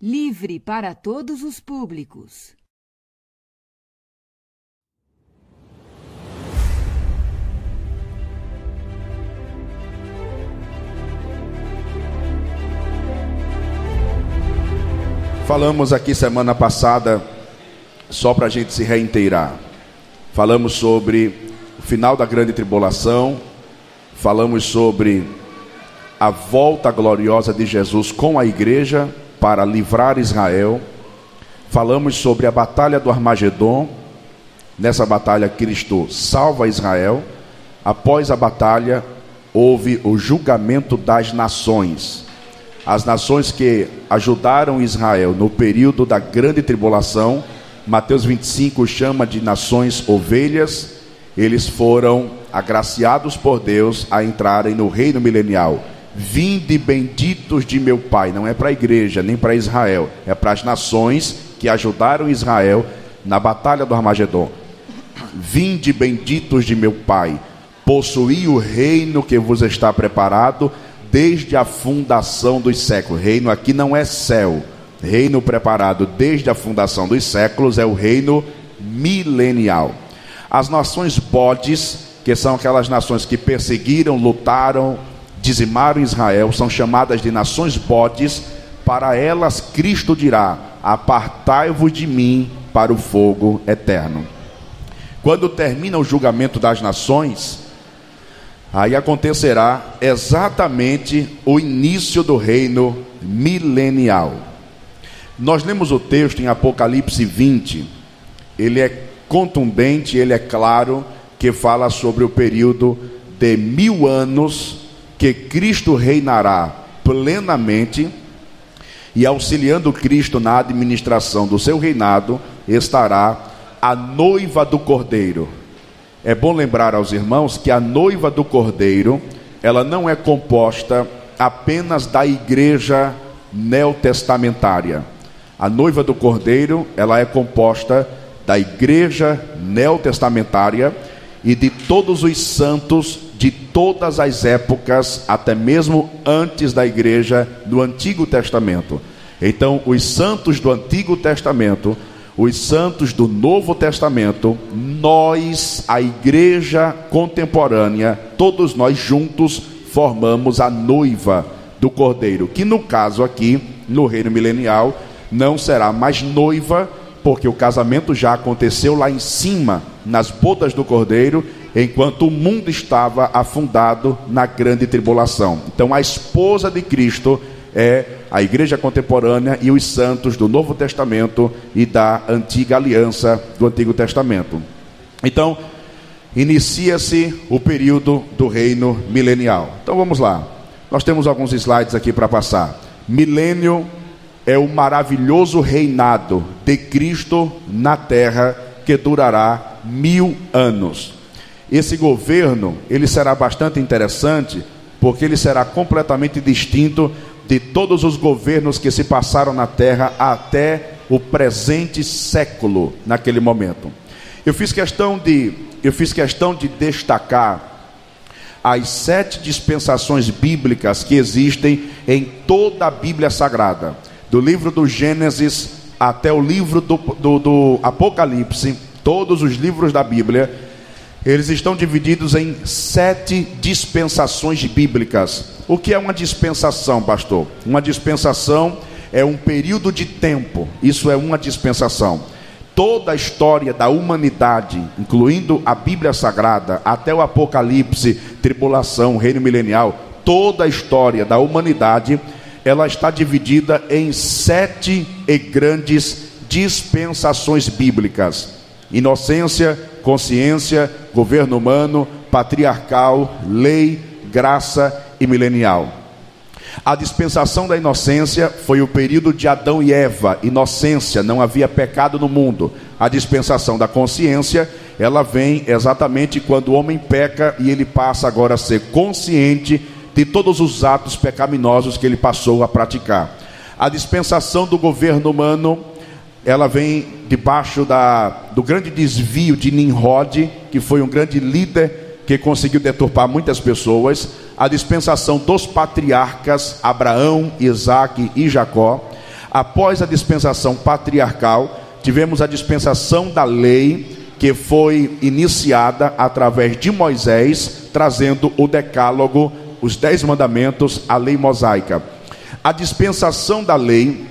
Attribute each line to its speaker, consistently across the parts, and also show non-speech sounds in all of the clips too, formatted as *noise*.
Speaker 1: Livre para todos os públicos.
Speaker 2: Falamos aqui semana passada, só para a gente se reinteirar. Falamos sobre o final da grande tribulação, falamos sobre a volta gloriosa de Jesus com a igreja para livrar Israel. Falamos sobre a batalha do Armagedon. Nessa batalha, Cristo salva Israel. Após a batalha, houve o julgamento das nações as nações que ajudaram Israel no período da grande tribulação, Mateus 25 chama de nações ovelhas, eles foram agraciados por Deus a entrarem no reino milenial. Vinde benditos de meu Pai, não é para a igreja, nem para Israel, é para as nações que ajudaram Israel na batalha do Armagedon. Vinde benditos de meu Pai, possuí o reino que vos está preparado desde a fundação dos séculos. Reino aqui não é céu. Reino preparado desde a fundação dos séculos é o reino milenial. As nações bodes, que são aquelas nações que perseguiram, lutaram, dizimaram Israel, são chamadas de nações bodes. Para elas, Cristo dirá: Apartai-vos de mim para o fogo eterno. Quando termina o julgamento das nações, aí acontecerá exatamente o início do reino milenial. Nós lemos o texto em Apocalipse 20, ele é contundente, ele é claro, que fala sobre o período de mil anos que Cristo reinará plenamente e auxiliando Cristo na administração do seu reinado estará a noiva do Cordeiro. É bom lembrar aos irmãos que a noiva do Cordeiro, ela não é composta apenas da igreja neotestamentária. A noiva do Cordeiro, ela é composta da igreja neotestamentária e de todos os santos de todas as épocas, até mesmo antes da igreja do Antigo Testamento. Então, os santos do Antigo Testamento os santos do Novo Testamento, nós, a igreja contemporânea, todos nós juntos formamos a noiva do Cordeiro, que no caso aqui, no reino milenial, não será mais noiva, porque o casamento já aconteceu lá em cima, nas bodas do Cordeiro, enquanto o mundo estava afundado na grande tribulação. Então a esposa de Cristo é a igreja contemporânea e os santos do Novo Testamento e da antiga aliança do Antigo Testamento. Então, inicia-se o período do reino milenial. Então vamos lá. Nós temos alguns slides aqui para passar. Milênio é o maravilhoso reinado de Cristo na terra que durará mil anos. Esse governo ele será bastante interessante porque ele será completamente distinto de todos os governos que se passaram na terra até o presente século naquele momento. Eu fiz questão de eu fiz questão de destacar as sete dispensações bíblicas que existem em toda a Bíblia Sagrada, do livro do Gênesis até o livro do, do, do Apocalipse, todos os livros da Bíblia eles estão divididos em sete dispensações bíblicas. O que é uma dispensação, pastor? Uma dispensação é um período de tempo. Isso é uma dispensação. Toda a história da humanidade, incluindo a Bíblia Sagrada, até o Apocalipse, tribulação, reino milenial, toda a história da humanidade, ela está dividida em sete e grandes dispensações bíblicas: inocência, consciência, governo humano, patriarcal, lei, graça e milenial. A dispensação da inocência foi o período de Adão e Eva, inocência, não havia pecado no mundo. A dispensação da consciência, ela vem exatamente quando o homem peca e ele passa agora a ser consciente de todos os atos pecaminosos que ele passou a praticar. A dispensação do governo humano ela vem debaixo da, do grande desvio de Nimrod, que foi um grande líder que conseguiu deturpar muitas pessoas, a dispensação dos patriarcas Abraão, Isaac e Jacó, após a dispensação patriarcal, tivemos a dispensação da lei, que foi iniciada através de Moisés, trazendo o decálogo, os dez mandamentos, a lei mosaica. A dispensação da lei,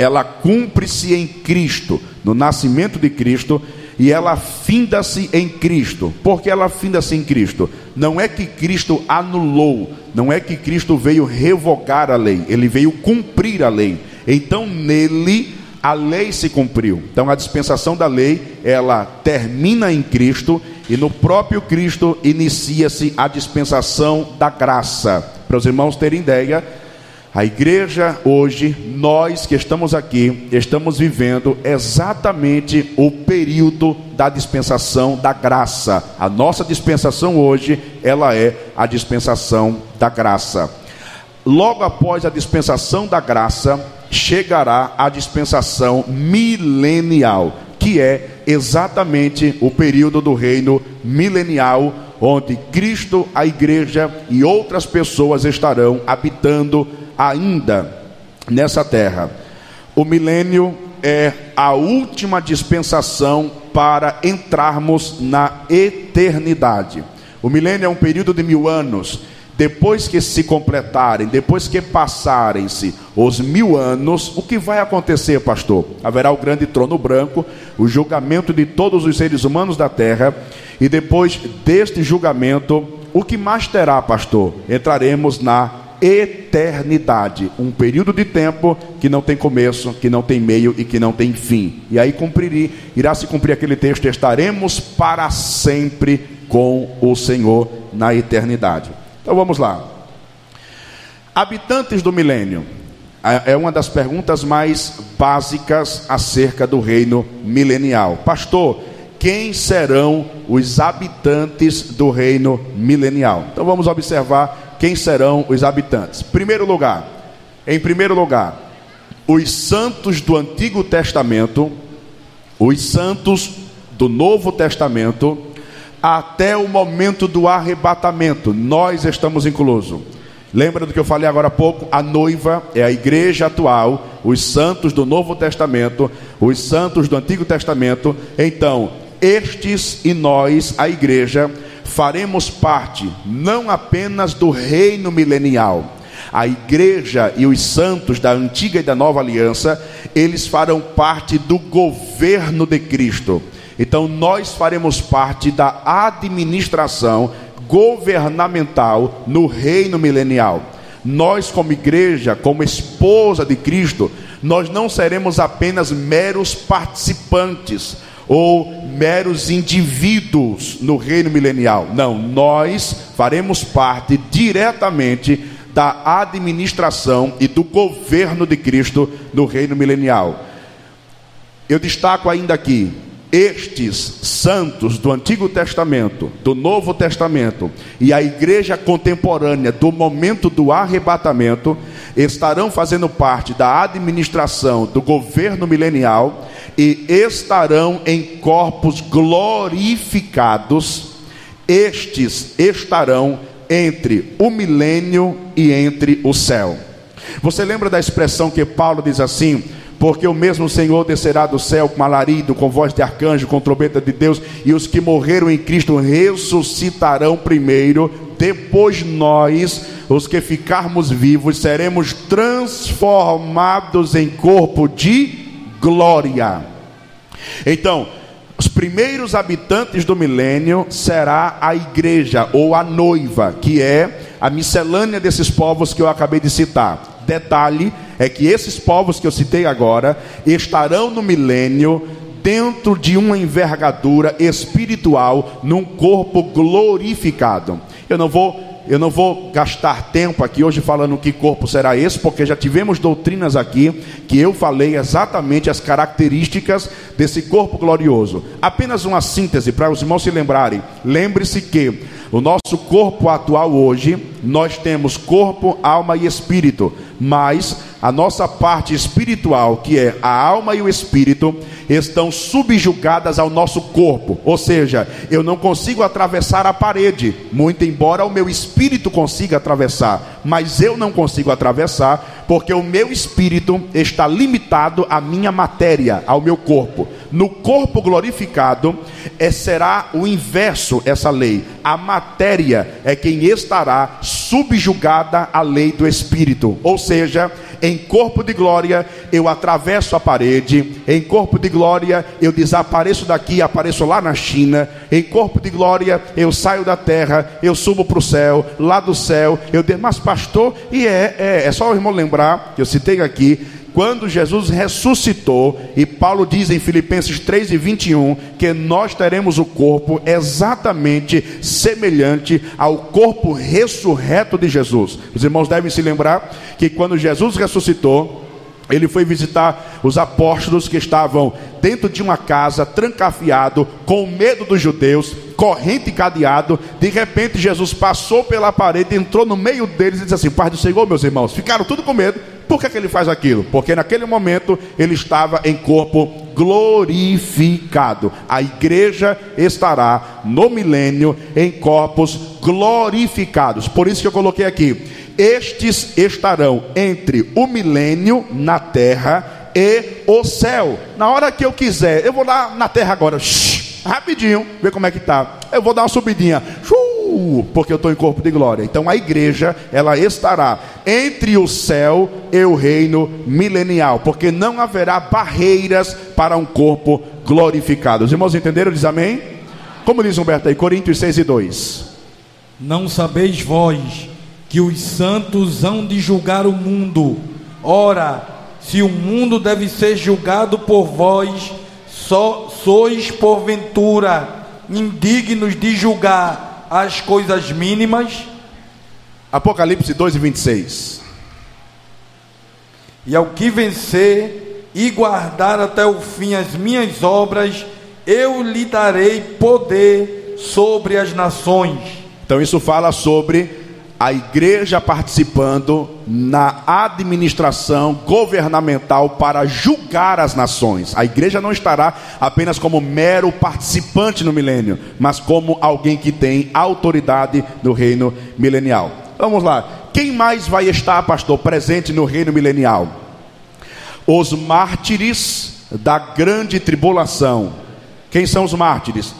Speaker 2: ela cumpre-se em Cristo, no nascimento de Cristo, e ela finda-se em Cristo. Por que ela finda-se em Cristo? Não é que Cristo anulou, não é que Cristo veio revogar a lei, ele veio cumprir a lei. Então nele a lei se cumpriu. Então a dispensação da lei, ela termina em Cristo e no próprio Cristo inicia-se a dispensação da graça. Para os irmãos terem ideia, a igreja hoje, nós que estamos aqui, estamos vivendo exatamente o período da dispensação da graça. A nossa dispensação hoje, ela é a dispensação da graça. Logo após a dispensação da graça, chegará a dispensação milenial, que é exatamente o período do reino milenial, onde Cristo, a igreja e outras pessoas estarão habitando ainda nessa terra. O milênio é a última dispensação para entrarmos na eternidade. O milênio é um período de mil anos. Depois que se completarem, depois que passarem-se os mil anos, o que vai acontecer, pastor? Haverá o grande trono branco, o julgamento de todos os seres humanos da terra, e depois deste julgamento, o que mais terá, pastor? Entraremos na eternidade, um período de tempo que não tem começo, que não tem meio e que não tem fim. E aí cumprir, irá se cumprir aquele texto: estaremos para sempre com o Senhor na eternidade. Então vamos lá. Habitantes do milênio. É uma das perguntas mais básicas acerca do reino milenial. Pastor, quem serão os habitantes do reino milenial? Então vamos observar quem serão os habitantes? Primeiro lugar, em primeiro lugar, os santos do Antigo Testamento, os santos do Novo Testamento, até o momento do arrebatamento, nós estamos inclusos. Lembra do que eu falei agora há pouco? A noiva é a igreja atual, os santos do Novo Testamento, os santos do Antigo Testamento. Então, estes e nós, a igreja, faremos parte não apenas do reino milenial, a igreja e os santos da antiga e da nova aliança, eles farão parte do governo de Cristo. Então nós faremos parte da administração governamental no reino milenial. Nós, como igreja, como esposa de Cristo, nós não seremos apenas meros participantes, ou meros indivíduos no reino milenial. Não, nós faremos parte diretamente da administração e do governo de Cristo no reino milenial. Eu destaco ainda aqui estes santos do Antigo Testamento, do Novo Testamento e a igreja contemporânea do momento do arrebatamento estarão fazendo parte da administração do governo milenial e estarão em corpos glorificados, estes estarão entre o milênio e entre o céu. Você lembra da expressão que Paulo diz assim? Porque o mesmo Senhor descerá do céu com alarido, com voz de arcanjo, com trombeta de Deus, e os que morreram em Cristo ressuscitarão primeiro, depois nós, os que ficarmos vivos, seremos transformados em corpo de glória. Então, os primeiros habitantes do milênio será a igreja ou a noiva, que é a miscelânea desses povos que eu acabei de citar. Detalhe é que esses povos que eu citei agora estarão no milênio dentro de uma envergadura espiritual num corpo glorificado. Eu não vou eu não vou gastar tempo aqui hoje falando que corpo será esse, porque já tivemos doutrinas aqui que eu falei exatamente as características desse corpo glorioso. Apenas uma síntese para os irmãos se lembrarem. Lembre-se que o nosso corpo atual hoje, nós temos corpo, alma e espírito, mas a nossa parte espiritual, que é a alma e o espírito, estão subjugadas ao nosso corpo. Ou seja, eu não consigo atravessar a parede, muito embora o meu espírito consiga atravessar, mas eu não consigo atravessar porque o meu espírito está limitado à minha matéria, ao meu corpo. No corpo glorificado, é, será o inverso essa lei. A matéria é quem estará subjugada à lei do espírito. Ou seja, em corpo de glória eu atravesso a parede, em corpo de glória eu desapareço daqui e apareço lá na China, em corpo de glória eu saio da terra, eu subo para o céu, lá do céu eu mas pastor, e é, é, é só o irmão lembrar, que eu citei aqui, quando Jesus ressuscitou, e Paulo diz em Filipenses 3 e 21 que nós teremos o corpo exatamente semelhante ao corpo ressurreto de Jesus. Os irmãos devem se lembrar que quando Jesus ressuscitou, ele foi visitar os apóstolos que estavam dentro de uma casa, trancafiado, com medo dos judeus, corrente e cadeado. De repente, Jesus passou pela parede, entrou no meio deles e disse assim: Pai do Senhor, meus irmãos, ficaram tudo com medo. Por que, que ele faz aquilo? Porque naquele momento ele estava em corpo glorificado. A igreja estará no milênio em corpos glorificados. Por isso que eu coloquei aqui estes estarão entre o milênio na terra e o céu. Na hora que eu quiser, eu vou lá na terra agora, shh, rapidinho, ver como é que tá. Eu vou dar uma subidinha, porque eu estou em corpo de glória. Então a igreja, ela estará entre o céu e o reino milenial, porque não haverá barreiras para um corpo glorificado. Os irmãos entenderam? Diz amém? Como diz Humberto aí, Coríntios 6 e 2.
Speaker 3: Não sabeis vós que os santos hão de julgar o mundo. Ora, se o mundo deve ser julgado por vós, só sois porventura indignos de julgar as coisas mínimas.
Speaker 2: Apocalipse 2 e 26.
Speaker 3: E ao que vencer e guardar até o fim as minhas obras, eu lhe darei poder sobre as nações.
Speaker 2: Então isso fala sobre a igreja participando na administração governamental para julgar as nações. A igreja não estará apenas como mero participante no milênio, mas como alguém que tem autoridade no reino milenial. Vamos lá. Quem mais vai estar, pastor, presente no reino milenial? Os mártires da grande tribulação. Quem são os mártires?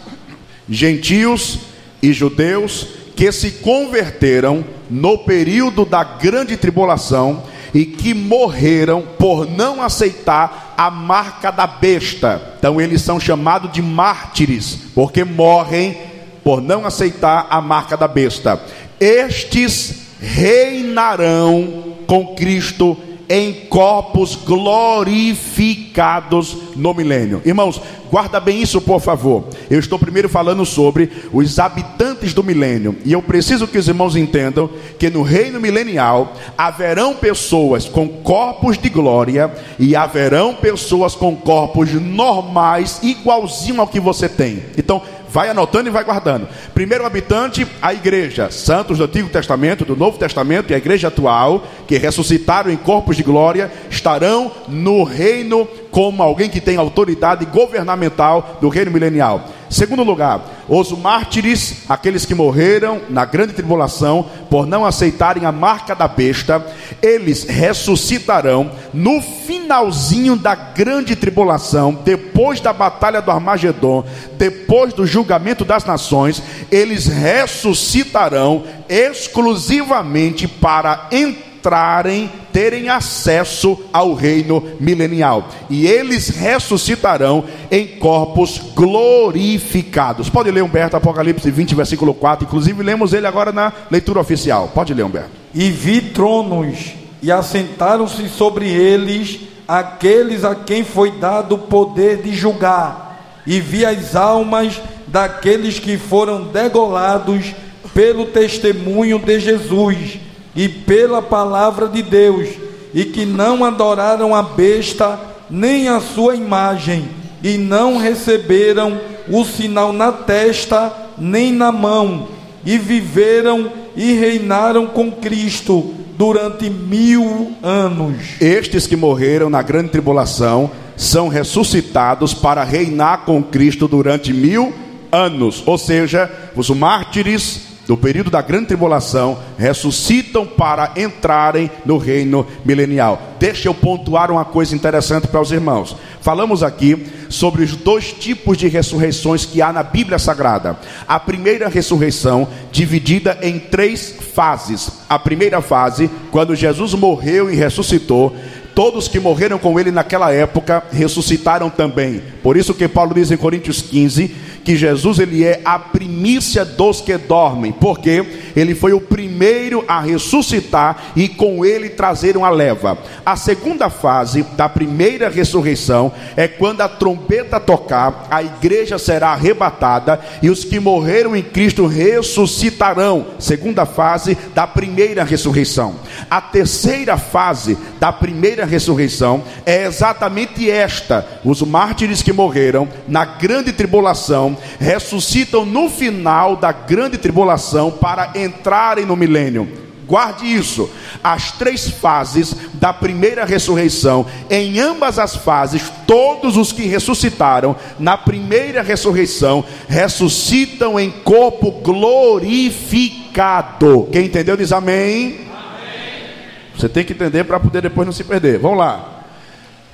Speaker 2: Gentios e judeus que se converteram no período da grande tribulação e que morreram por não aceitar a marca da besta. Então eles são chamados de mártires, porque morrem por não aceitar a marca da besta. Estes reinarão com Cristo em corpos glorificados no milênio. Irmãos, guarda bem isso, por favor. Eu estou primeiro falando sobre os habitantes do milênio, e eu preciso que os irmãos entendam que no reino milenial haverão pessoas com corpos de glória e haverão pessoas com corpos normais, igualzinho ao que você tem. Então, Vai anotando e vai guardando. Primeiro habitante, a igreja, santos do Antigo Testamento, do Novo Testamento e a igreja atual, que ressuscitaram em corpos de glória, estarão no reino como alguém que tem autoridade governamental do reino milenial. Segundo lugar, os mártires, aqueles que morreram na grande tribulação por não aceitarem a marca da besta, eles ressuscitarão no finalzinho da grande tribulação, depois da batalha do Armagedon, depois do julgamento das nações, eles ressuscitarão exclusivamente para entrar entrarem, terem acesso ao reino milenial. E eles ressuscitarão em corpos glorificados. Pode ler, Humberto, Apocalipse 20, versículo 4. Inclusive, lemos ele agora na leitura oficial. Pode ler, Humberto.
Speaker 3: E vi tronos, e assentaram-se sobre eles aqueles a quem foi dado o poder de julgar. E vi as almas daqueles que foram degolados pelo testemunho de Jesus e pela palavra de Deus, e que não adoraram a besta nem a sua imagem, e não receberam o sinal na testa nem na mão, e viveram e reinaram com Cristo durante mil anos.
Speaker 2: Estes que morreram na grande tribulação são ressuscitados para reinar com Cristo durante mil anos. Ou seja, os mártires do período da grande tribulação ressuscitam para entrarem no reino milenial. Deixa eu pontuar uma coisa interessante para os irmãos. Falamos aqui sobre os dois tipos de ressurreições que há na Bíblia Sagrada. A primeira ressurreição, dividida em três fases. A primeira fase, quando Jesus morreu e ressuscitou, todos que morreram com ele naquela época ressuscitaram também. Por isso que Paulo diz em Coríntios 15 que Jesus ele é a primícia dos que dormem, porque ele foi o primeiro a ressuscitar e com ele trazer uma leva. A segunda fase da primeira ressurreição é quando a trombeta tocar, a igreja será arrebatada e os que morreram em Cristo ressuscitarão. Segunda fase da primeira ressurreição. A terceira fase da primeira ressurreição é exatamente esta: os mártires que morreram na grande tribulação ressuscitam no final da grande tribulação para entrarem no milênio. Guarde isso. As três fases da primeira ressurreição, em ambas as fases, todos os que ressuscitaram na primeira ressurreição ressuscitam em corpo glorificado. Quem entendeu diz amém. amém. Você tem que entender para poder depois não se perder. Vamos lá.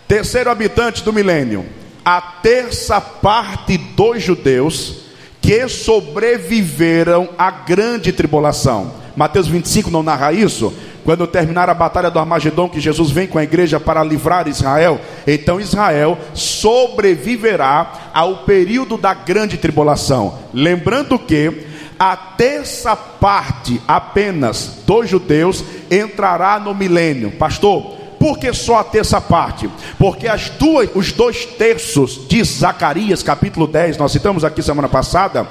Speaker 2: Terceiro habitante do milênio a terça parte dos judeus que sobreviveram à grande tribulação. Mateus 25 não narra isso? Quando terminar a batalha do Armagedon, que Jesus vem com a igreja para livrar Israel, então Israel sobreviverá ao período da grande tribulação. Lembrando que a terça parte apenas dos judeus entrará no milênio. Pastor, por que só a terça parte? Porque as duas, os dois terços de Zacarias, capítulo 10, nós citamos aqui semana passada,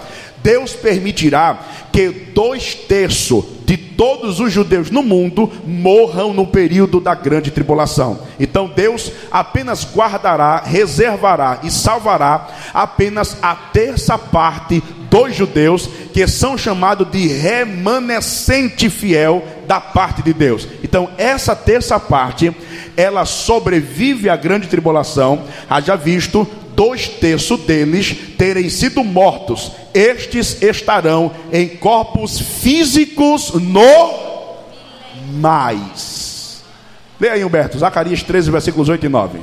Speaker 2: Deus permitirá que dois terços de todos os judeus no mundo morram no período da grande tribulação. Então Deus apenas guardará, reservará e salvará apenas a terça parte dos judeus que são chamados de remanescente fiel da parte de Deus. Então, essa terça parte, ela sobrevive à grande tribulação, haja visto dois terços deles terem sido mortos. Estes estarão em corpos físicos no mais. Leia aí, Humberto, Zacarias 13, versículos 8 e 9.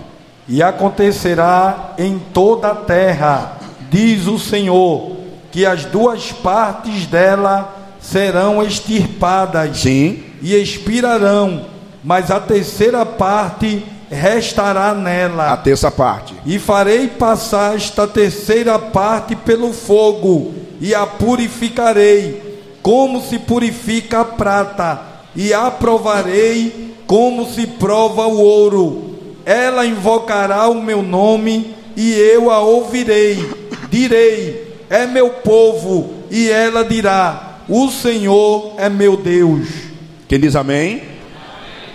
Speaker 3: E acontecerá em toda a terra, diz o Senhor, que as duas partes dela serão extirpadas
Speaker 2: Sim.
Speaker 3: e expirarão, mas a terceira parte restará nela.
Speaker 2: A terça parte.
Speaker 3: E farei passar esta terceira parte pelo fogo e a purificarei, como se purifica a prata, e a provarei como se prova o ouro. Ela invocará o meu nome e eu a ouvirei. Direi: É meu povo, e ela dirá: O Senhor é meu Deus.
Speaker 2: Quem diz amém?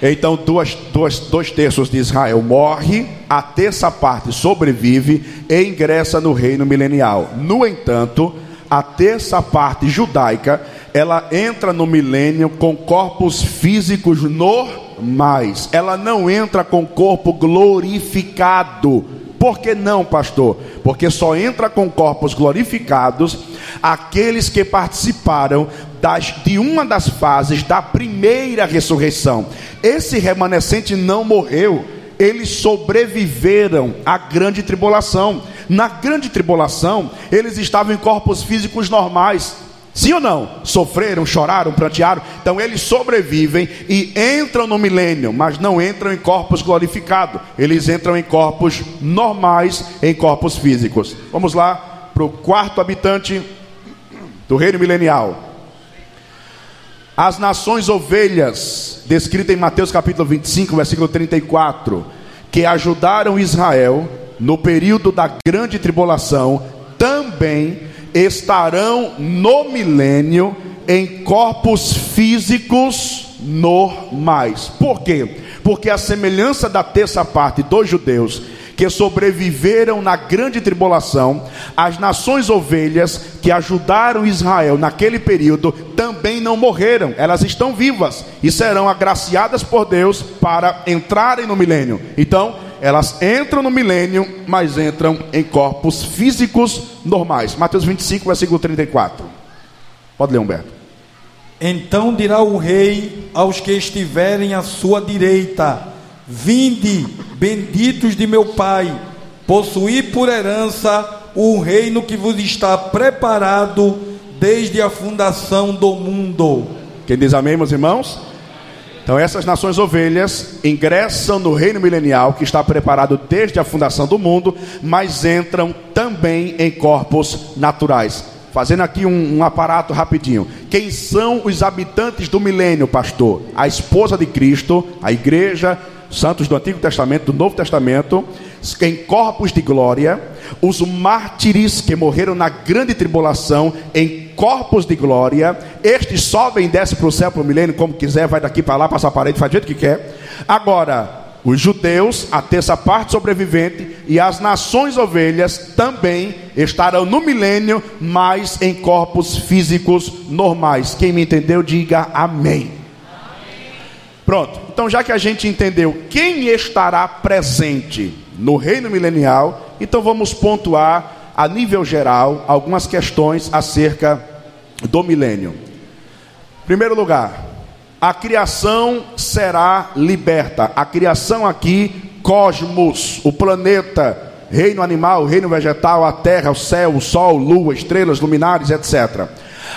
Speaker 2: Então, duas, duas, dois terços de Israel morre, a terça parte sobrevive e ingressa no reino milenial. No entanto, a terça parte judaica, ela entra no milênio com corpos físicos normais. Ela não entra com corpo glorificado. Por que não, pastor? Porque só entra com corpos glorificados aqueles que participaram das, de uma das fases da primeira ressurreição. Esse remanescente não morreu, eles sobreviveram à grande tribulação. Na grande tribulação, eles estavam em corpos físicos normais. Sim ou não? Sofreram, choraram, prantearam. Então eles sobrevivem e entram no milênio, mas não entram em corpos glorificados. Eles entram em corpos normais, em corpos físicos. Vamos lá para o quarto habitante do reino milenial. As nações ovelhas, descrita em Mateus capítulo 25, versículo 34, que ajudaram Israel no período da grande tribulação, também estarão no milênio em corpos físicos normais. Por quê? Porque a semelhança da terça parte dos judeus que sobreviveram na grande tribulação, as nações ovelhas que ajudaram Israel naquele período também não morreram, elas estão vivas e serão agraciadas por Deus para entrarem no milênio. Então, elas entram no milênio, mas entram em corpos físicos normais. Mateus 25, versículo 34. Pode ler, Humberto.
Speaker 3: Então dirá o rei aos que estiverem à sua direita: Vinde, benditos de meu Pai, possuí por herança o reino que vos está preparado desde a fundação do mundo.
Speaker 2: Quem diz amém, meus irmãos? Então, essas nações ovelhas ingressam no reino milenial que está preparado desde a fundação do mundo, mas entram também em corpos naturais. Fazendo aqui um, um, aparato rapidinho. Quem são os habitantes do milênio, pastor? A esposa de Cristo, a igreja, santos do Antigo Testamento, do Novo Testamento, em corpos de glória, os mártires que morreram na grande tribulação em corpos de glória, estes sobem e descem para o céu para o milênio, como quiser, vai daqui para lá, passa a parede, faz do jeito que quer. Agora, os judeus, a terça parte sobrevivente, e as nações ovelhas também estarão no milênio, mas em corpos físicos normais. Quem me entendeu, diga amém. Pronto, então já que a gente entendeu quem estará presente no reino milenial, então vamos pontuar a nível geral algumas questões acerca do milênio. Primeiro lugar, a criação será liberta. A criação aqui, cosmos, o planeta, reino animal, reino vegetal, a terra, o céu, o sol, lua, estrelas, luminares, etc.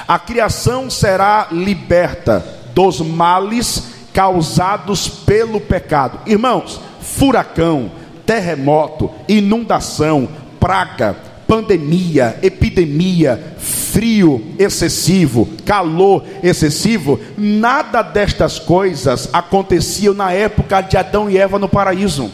Speaker 2: A criação será liberta dos males causados pelo pecado. Irmãos, furacão, terremoto, inundação, praga, pandemia, epidemia, frio excessivo, calor excessivo, nada destas coisas aconteciam na época de Adão e Eva no paraíso.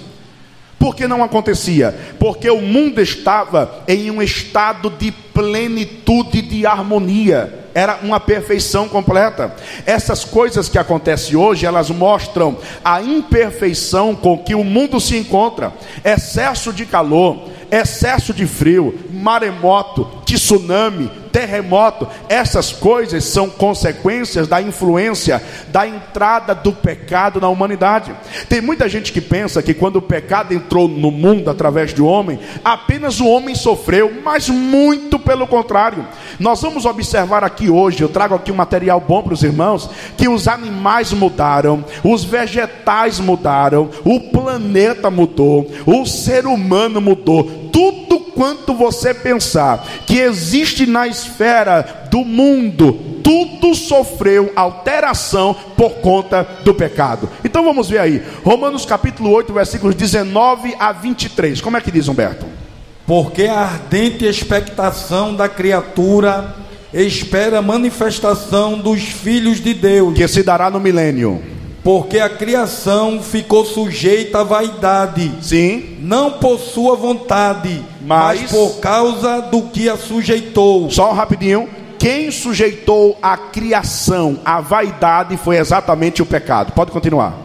Speaker 2: Por que não acontecia? Porque o mundo estava em um estado de plenitude de harmonia era uma perfeição completa. Essas coisas que acontecem hoje, elas mostram a imperfeição com que o mundo se encontra. Excesso de calor, excesso de frio, maremoto, tsunami, terremoto, essas coisas são consequências da influência da entrada do pecado na humanidade. Tem muita gente que pensa que quando o pecado entrou no mundo através do homem, apenas o homem sofreu, mas muito pelo contrário. Nós vamos observar aqui hoje, eu trago aqui um material bom para os irmãos, que os animais mudaram, os vegetais mudaram, o planeta mudou, o ser humano mudou, tudo quanto você pensar que existe na esfera do mundo, tudo sofreu alteração por conta do pecado. Então vamos ver aí, Romanos capítulo 8, versículos 19 a 23. Como é que diz Humberto?
Speaker 3: Porque a ardente expectação da criatura espera a manifestação dos filhos de Deus,
Speaker 2: que se dará no milênio
Speaker 3: porque a criação ficou sujeita à vaidade.
Speaker 2: Sim.
Speaker 3: Não por sua vontade, mas, mas por causa do que a sujeitou.
Speaker 2: Só um rapidinho. Quem sujeitou a criação à vaidade foi exatamente o pecado. Pode continuar.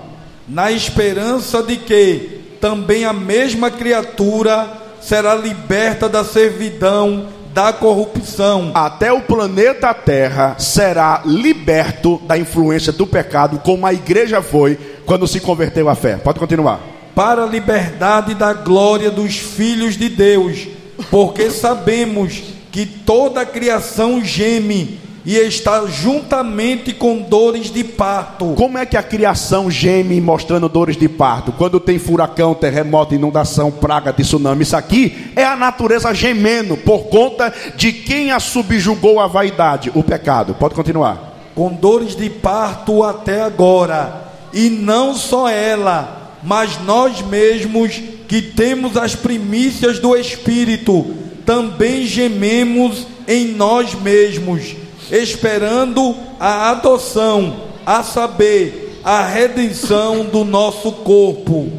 Speaker 3: Na esperança de que também a mesma criatura será liberta da servidão da corrupção.
Speaker 2: Até o planeta Terra será liberto da influência do pecado, como a igreja foi quando se converteu à fé. Pode continuar.
Speaker 3: Para a liberdade da glória dos filhos de Deus, porque sabemos que toda a criação geme e está juntamente com dores de parto.
Speaker 2: Como é que a criação geme mostrando dores de parto? Quando tem furacão, terremoto, inundação, praga, tsunami, isso aqui é a natureza gemendo por conta de quem a subjugou a vaidade, o pecado. Pode continuar.
Speaker 3: Com dores de parto até agora, e não só ela, mas nós mesmos que temos as primícias do espírito, também gememos em nós mesmos esperando a adoção, a saber, a redenção do nosso corpo.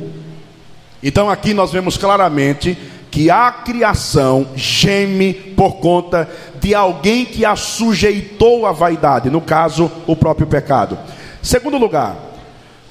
Speaker 2: Então aqui nós vemos claramente que a criação geme por conta de alguém que a sujeitou à vaidade, no caso, o próprio pecado. Segundo lugar,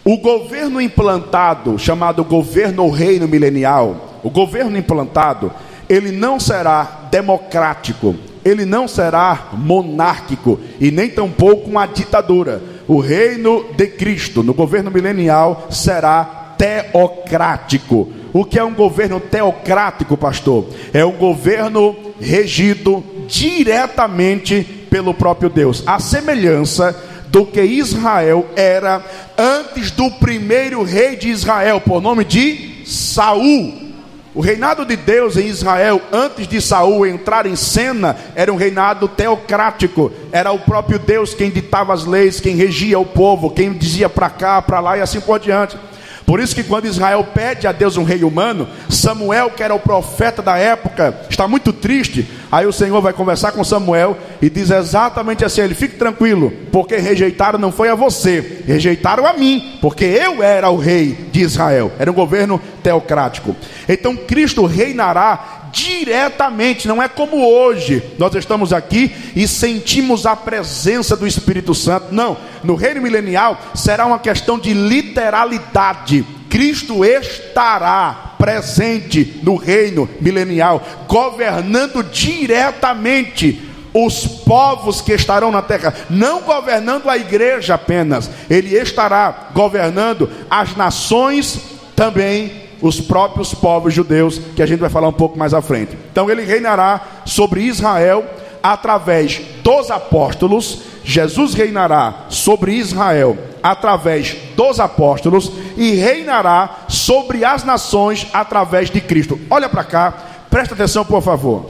Speaker 2: o governo implantado, chamado governo reino milenial, o governo implantado, ele não será democrático, ele não será monárquico e nem tampouco uma ditadura. O reino de Cristo no governo milenial será teocrático. O que é um governo teocrático, pastor? É um governo regido diretamente pelo próprio Deus. A semelhança do que Israel era antes do primeiro rei de Israel, por nome de Saul. O reinado de Deus em Israel, antes de Saul entrar em cena, era um reinado teocrático. Era o próprio Deus quem ditava as leis, quem regia o povo, quem dizia para cá, para lá e assim por diante. Por isso que quando Israel pede a Deus um rei humano, Samuel, que era o profeta da época, está muito triste. Aí o Senhor vai conversar com Samuel e diz exatamente assim: ele fique tranquilo, porque rejeitaram não foi a você, rejeitaram a mim, porque eu era o rei de Israel. Era um governo teocrático. Então Cristo reinará diretamente, não é como hoje. Nós estamos aqui e sentimos a presença do Espírito Santo. Não, no reino milenial será uma questão de literalidade. Cristo estará presente no reino milenial, governando diretamente os povos que estarão na terra, não governando a igreja apenas, ele estará governando as nações também os próprios povos judeus, que a gente vai falar um pouco mais à frente. Então ele reinará sobre Israel através dos apóstolos, Jesus reinará sobre Israel através dos apóstolos e reinará sobre as nações através de Cristo. Olha para cá, presta atenção, por favor.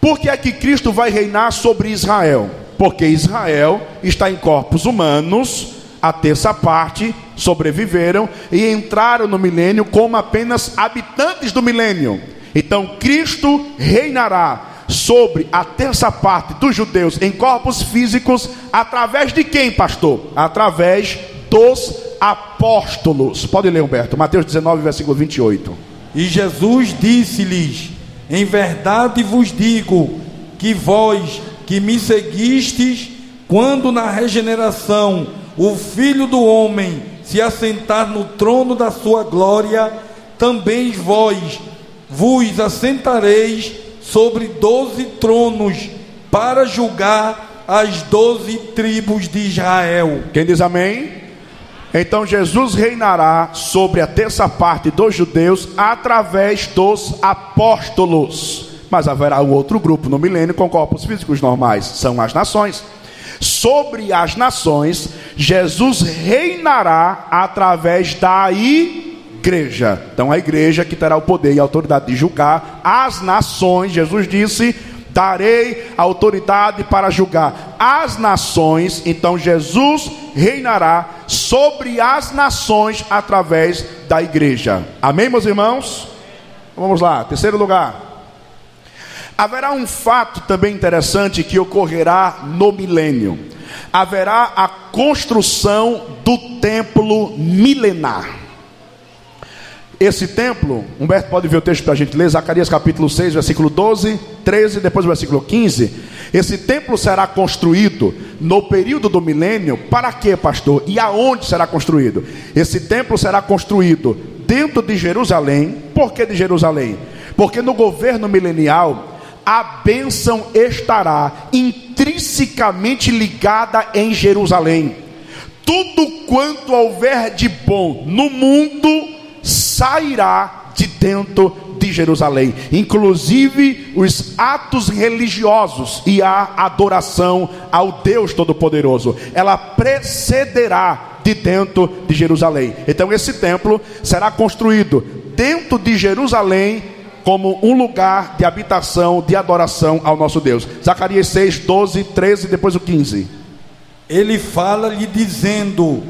Speaker 2: Por que é que Cristo vai reinar sobre Israel? Porque Israel está em corpos humanos, a terça parte sobreviveram e entraram no milênio como apenas habitantes do milênio. Então Cristo reinará sobre a terça parte dos judeus em corpos físicos através de quem, pastor? Através dos apóstolos. Pode ler, Humberto. Mateus 19, versículo 28.
Speaker 3: E Jesus disse-lhes: Em verdade vos digo que vós que me seguistes, quando na regeneração o Filho do Homem se assentar no trono da sua glória, também vós vos assentareis sobre doze tronos para julgar as doze tribos de Israel.
Speaker 2: Quem diz amém? Então Jesus reinará sobre a terça parte dos judeus através dos apóstolos. Mas haverá outro grupo no milênio com corpos físicos normais, são as nações sobre as nações, Jesus reinará através da igreja. Então, a igreja que terá o poder e a autoridade de julgar as nações, Jesus disse: darei autoridade para julgar as nações. Então, Jesus reinará sobre as nações através da igreja. Amém, meus irmãos? Vamos lá, terceiro lugar. Haverá um fato também interessante que ocorrerá no milênio. Haverá a construção do templo milenar. Esse templo, Humberto pode ver o texto para a gente ler, Zacarias capítulo 6, versículo 12, 13, depois o versículo 15. Esse templo será construído no período do milênio, para quê, pastor? E aonde será construído? Esse templo será construído dentro de Jerusalém. Por que de Jerusalém? Porque no governo milenial a bênção estará intrinsecamente ligada em Jerusalém. Tudo quanto houver de bom no mundo sairá de dentro de Jerusalém, inclusive os atos religiosos e a adoração ao Deus Todo-Poderoso. Ela precederá de dentro de Jerusalém. Então esse templo será construído dentro de Jerusalém como um lugar de habitação, de adoração ao nosso Deus. Zacarias 6, 12, 13, depois o 15.
Speaker 3: Ele fala-lhe dizendo: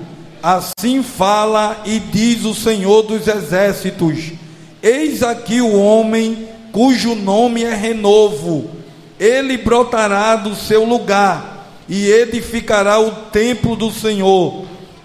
Speaker 3: Assim fala e diz o Senhor dos exércitos: Eis aqui o homem cujo nome é renovo. Ele brotará do seu lugar e edificará o templo do Senhor.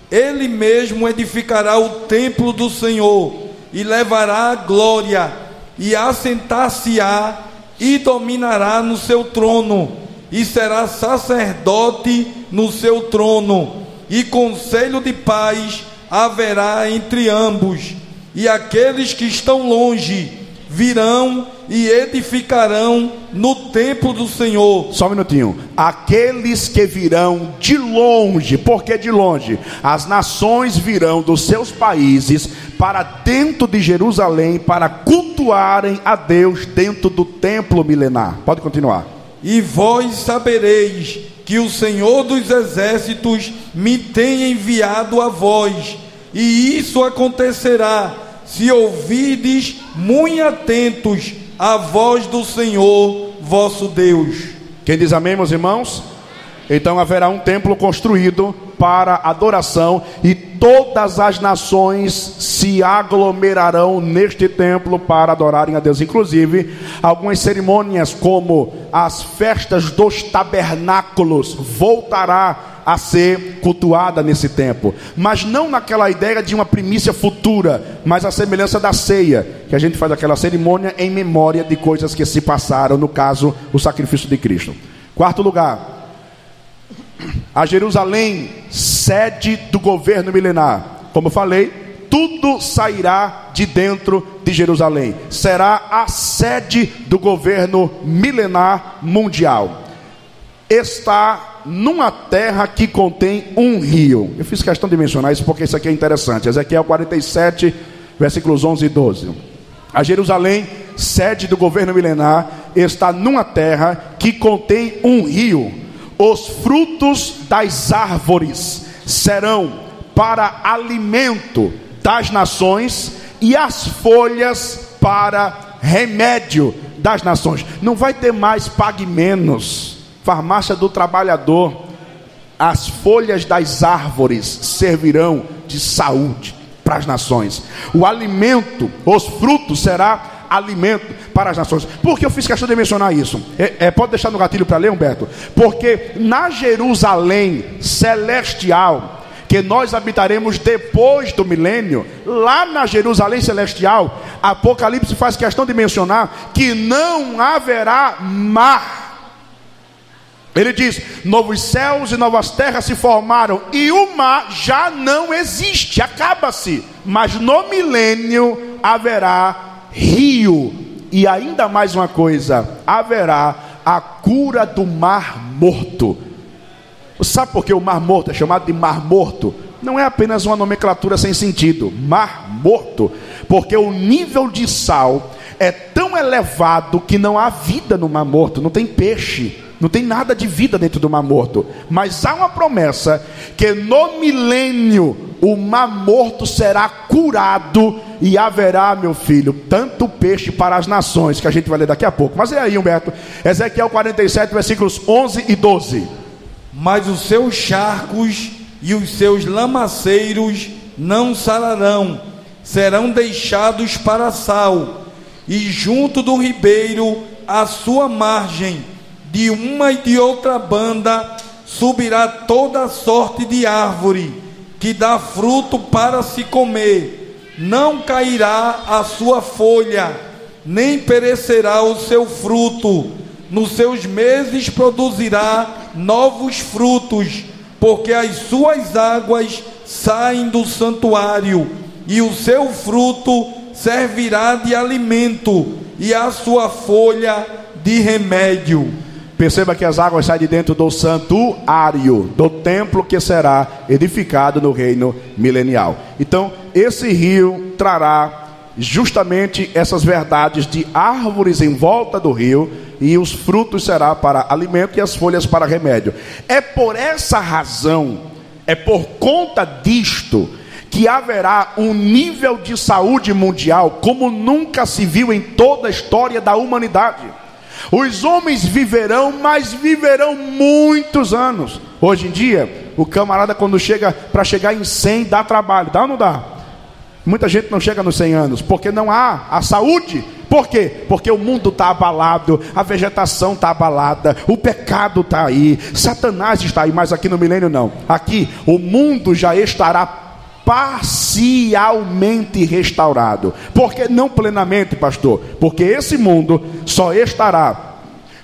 Speaker 3: Ele mesmo edificará o templo do Senhor e levará a glória e assentar-se-á e dominará no seu trono, e será sacerdote no seu trono, e conselho de paz haverá entre ambos, e aqueles que estão longe virão e edificarão no templo do Senhor.
Speaker 2: Só um minutinho. Aqueles que virão de longe, porque de longe? As nações virão dos seus países para dentro de Jerusalém para cultuarem a Deus dentro do templo milenar. Pode continuar.
Speaker 3: E vós sabereis que o Senhor dos exércitos me tem enviado a vós, e isso acontecerá se ouvides muito atentos a voz do Senhor vosso Deus.
Speaker 2: Quem diz amém, meus irmãos? Então haverá um templo construído para adoração e todas as nações se aglomerarão neste templo para adorarem a Deus. Inclusive, algumas cerimônias como as festas dos tabernáculos voltará a ser cultuada nesse tempo, mas não naquela ideia de uma primícia futura, mas a semelhança da ceia, que a gente faz aquela cerimônia em memória de coisas que se passaram, no caso, o sacrifício de Cristo. Quarto lugar, a Jerusalém, sede do governo milenar. Como falei, tudo sairá de dentro de Jerusalém. Será a sede do governo milenar mundial. Está numa terra que contém um rio. Eu fiz questão de mencionar isso porque isso aqui é interessante. Ezequiel 47, versículos 11 e 12. A Jerusalém, sede do governo milenar, está numa terra que contém um rio os frutos das árvores serão para alimento das nações e as folhas para remédio das nações. Não vai ter mais pague menos. Farmácia do trabalhador. As folhas das árvores servirão de saúde para as nações. O alimento, os frutos será alimento para as nações. Por que eu fiz questão de mencionar isso? É, é, pode deixar no gatilho para ler, Humberto? Porque na Jerusalém celestial, que nós habitaremos depois do milênio, lá na Jerusalém celestial, Apocalipse faz questão de mencionar que não haverá mar. Ele diz: novos céus e novas terras se formaram, e o mar já não existe, acaba-se. Mas no milênio haverá rio. E ainda mais uma coisa: haverá a cura do mar morto. Sabe por que o mar morto é chamado de mar morto? Não é apenas uma nomenclatura sem sentido. Mar morto, porque o nível de sal é tão elevado que não há vida no mar morto, não tem peixe. Não tem nada de vida dentro do mar morto. Mas há uma promessa que no milênio o mar morto será curado e haverá, meu filho, tanto peixe para as nações, que a gente vai ler daqui a pouco. Mas é aí, Humberto. Ezequiel 47, versículos 11 e 12.
Speaker 3: Mas os seus charcos e os seus lamaceiros não sararão, serão deixados para sal, e junto do ribeiro, à sua margem, de uma e de outra banda subirá toda sorte de árvore que dá fruto para se comer, não cairá a sua folha, nem perecerá o seu fruto, nos seus meses produzirá novos frutos, porque as suas águas saem do santuário, e o seu fruto servirá de alimento, e a sua folha de remédio.
Speaker 2: Perceba que as águas saem de dentro do santuário, do templo que será edificado no reino milenial. Então, esse rio trará justamente essas verdades de árvores em volta do rio e os frutos será para alimento e as folhas para remédio. É por essa razão, é por conta disto que haverá um nível de saúde mundial como nunca se viu em toda a história da humanidade. Os homens viverão, mas viverão muitos anos. Hoje em dia, o camarada quando chega para chegar em 100 dá trabalho, dá ou não dá? Muita gente não chega nos 100 anos porque não há a saúde. Por quê? Porque o mundo está abalado, a vegetação está abalada, o pecado está aí, Satanás está aí, mas aqui no milênio não. Aqui o mundo já estará parcialmente restaurado. Porque não plenamente, pastor? Porque esse mundo só estará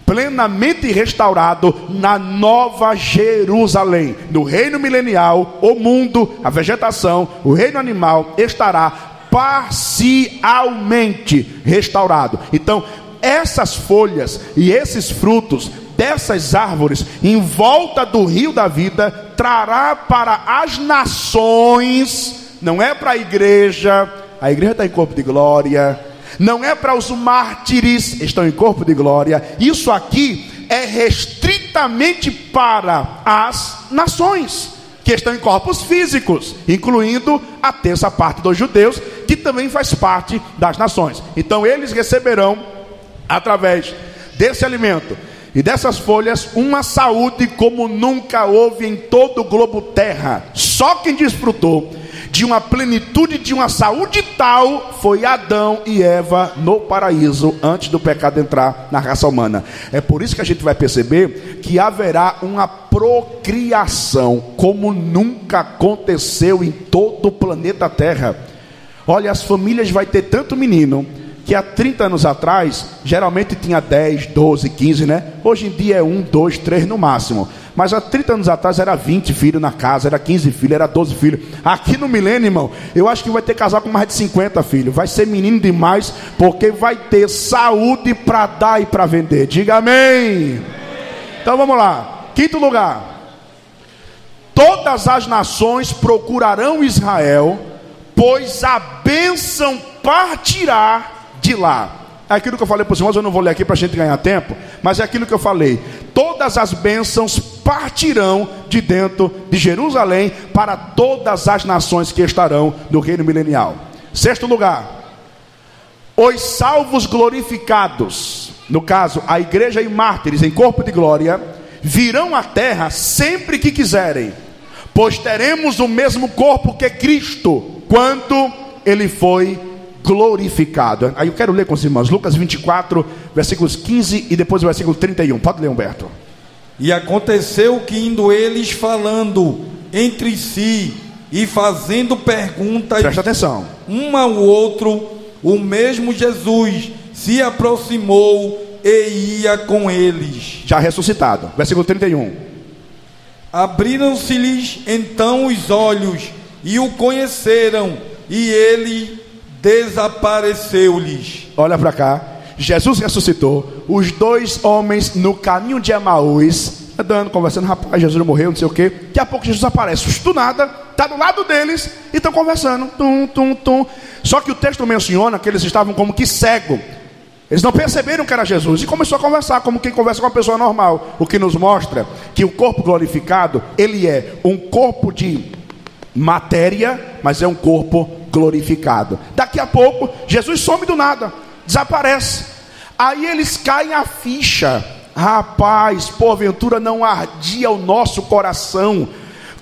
Speaker 2: plenamente restaurado na nova Jerusalém. No reino milenial, o mundo, a vegetação, o reino animal estará parcialmente restaurado. Então, essas folhas e esses frutos dessas árvores em volta do rio da vida trará para as nações, não é para a igreja, a igreja está em corpo de glória, não é para os mártires, estão em corpo de glória, isso aqui é restritamente para as nações que estão em corpos físicos, incluindo a terça parte dos judeus, que também faz parte das nações. Então eles receberão, através desse alimento e dessas folhas, uma saúde como nunca houve em todo o globo terra. Só quem desfrutou de uma plenitude, de uma saúde tal, foi Adão e Eva no paraíso, antes do pecado entrar na raça humana. É por isso que a gente vai perceber que haverá uma procriação, como nunca aconteceu em todo o planeta Terra. Olha, as famílias vai ter tanto menino que há 30 anos atrás geralmente tinha 10, 12, 15, né? Hoje em dia é 1, 2, 3 no máximo. Mas há 30 anos atrás era 20 filhos na casa, era 15 filhos, era 12 filhos. Aqui no milênio, irmão, eu acho que vai ter casal com mais de 50 filhos. Vai ser menino demais, porque vai ter saúde para dar e para vender. Diga amém. Então vamos lá. Quinto lugar. Todas as nações procurarão Israel, pois a bênção partirá de lá. É aquilo que eu falei para os irmãos, eu não vou ler aqui para a gente ganhar tempo, mas é aquilo que eu falei. Todas as bênçãos partirão de dentro de Jerusalém para todas as nações que estarão no reino milenial. Sexto lugar, os salvos glorificados, no caso, a igreja e mártires em corpo de glória, virão à terra sempre que quiserem, pois teremos o mesmo corpo que Cristo, quando ele foi glorificado. Aí eu quero ler com os irmãos, Lucas 24, versículos 15 e depois o versículo 31. Pode ler, Humberto.
Speaker 3: E aconteceu que indo eles falando entre si e fazendo perguntas,
Speaker 2: presta atenção,
Speaker 3: um ao outro, o mesmo Jesus se aproximou e ia com eles.
Speaker 2: Já ressuscitado. Versículo 31.
Speaker 3: Abriram-se-lhes então os olhos e o conheceram, e ele desapareceu-lhes.
Speaker 2: Olha para cá. Jesus ressuscitou. Os dois homens no caminho de Emaús, andando, conversando. Rapaz, Jesus morreu, não sei o quê. Daqui a pouco Jesus aparece. Do nada, está do lado deles e estão conversando. Tum, tum, tum. Só que o texto menciona que eles estavam como que cegos. Eles não perceberam que era Jesus e começou a conversar como quem conversa com uma pessoa normal, o que nos mostra que o corpo glorificado, ele é um corpo de matéria, mas é um corpo glorificado. Daqui a pouco, Jesus some do nada, desaparece. Aí eles caem a ficha. Rapaz, porventura não ardia o nosso coração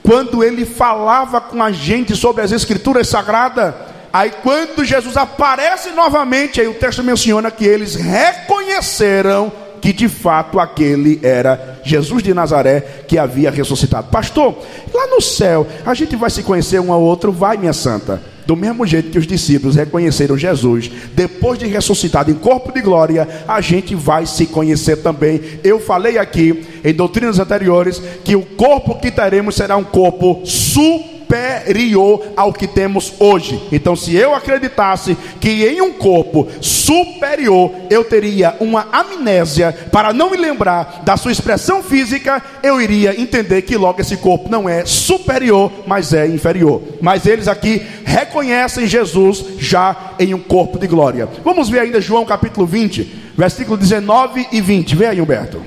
Speaker 2: quando ele falava com a gente sobre as escrituras sagradas. Aí quando Jesus aparece novamente, aí o texto menciona que eles reconheceram que de fato aquele era Jesus de Nazaré que havia ressuscitado. Pastor, lá no céu, a gente vai se conhecer um ao outro, vai, minha santa. Do mesmo jeito que os discípulos reconheceram Jesus, depois de ressuscitado em corpo de glória, a gente vai se conhecer também. Eu falei aqui em doutrinas anteriores que o corpo que teremos será um corpo superior superior ao que temos hoje. Então, se eu acreditasse que em um corpo superior eu teria uma amnésia para não me lembrar da sua expressão física, eu iria entender que logo esse corpo não é superior, mas é inferior. Mas eles aqui reconhecem Jesus já em um corpo de glória. Vamos ver ainda João capítulo 20, versículo 19 e 20. Vê aí, Humberto.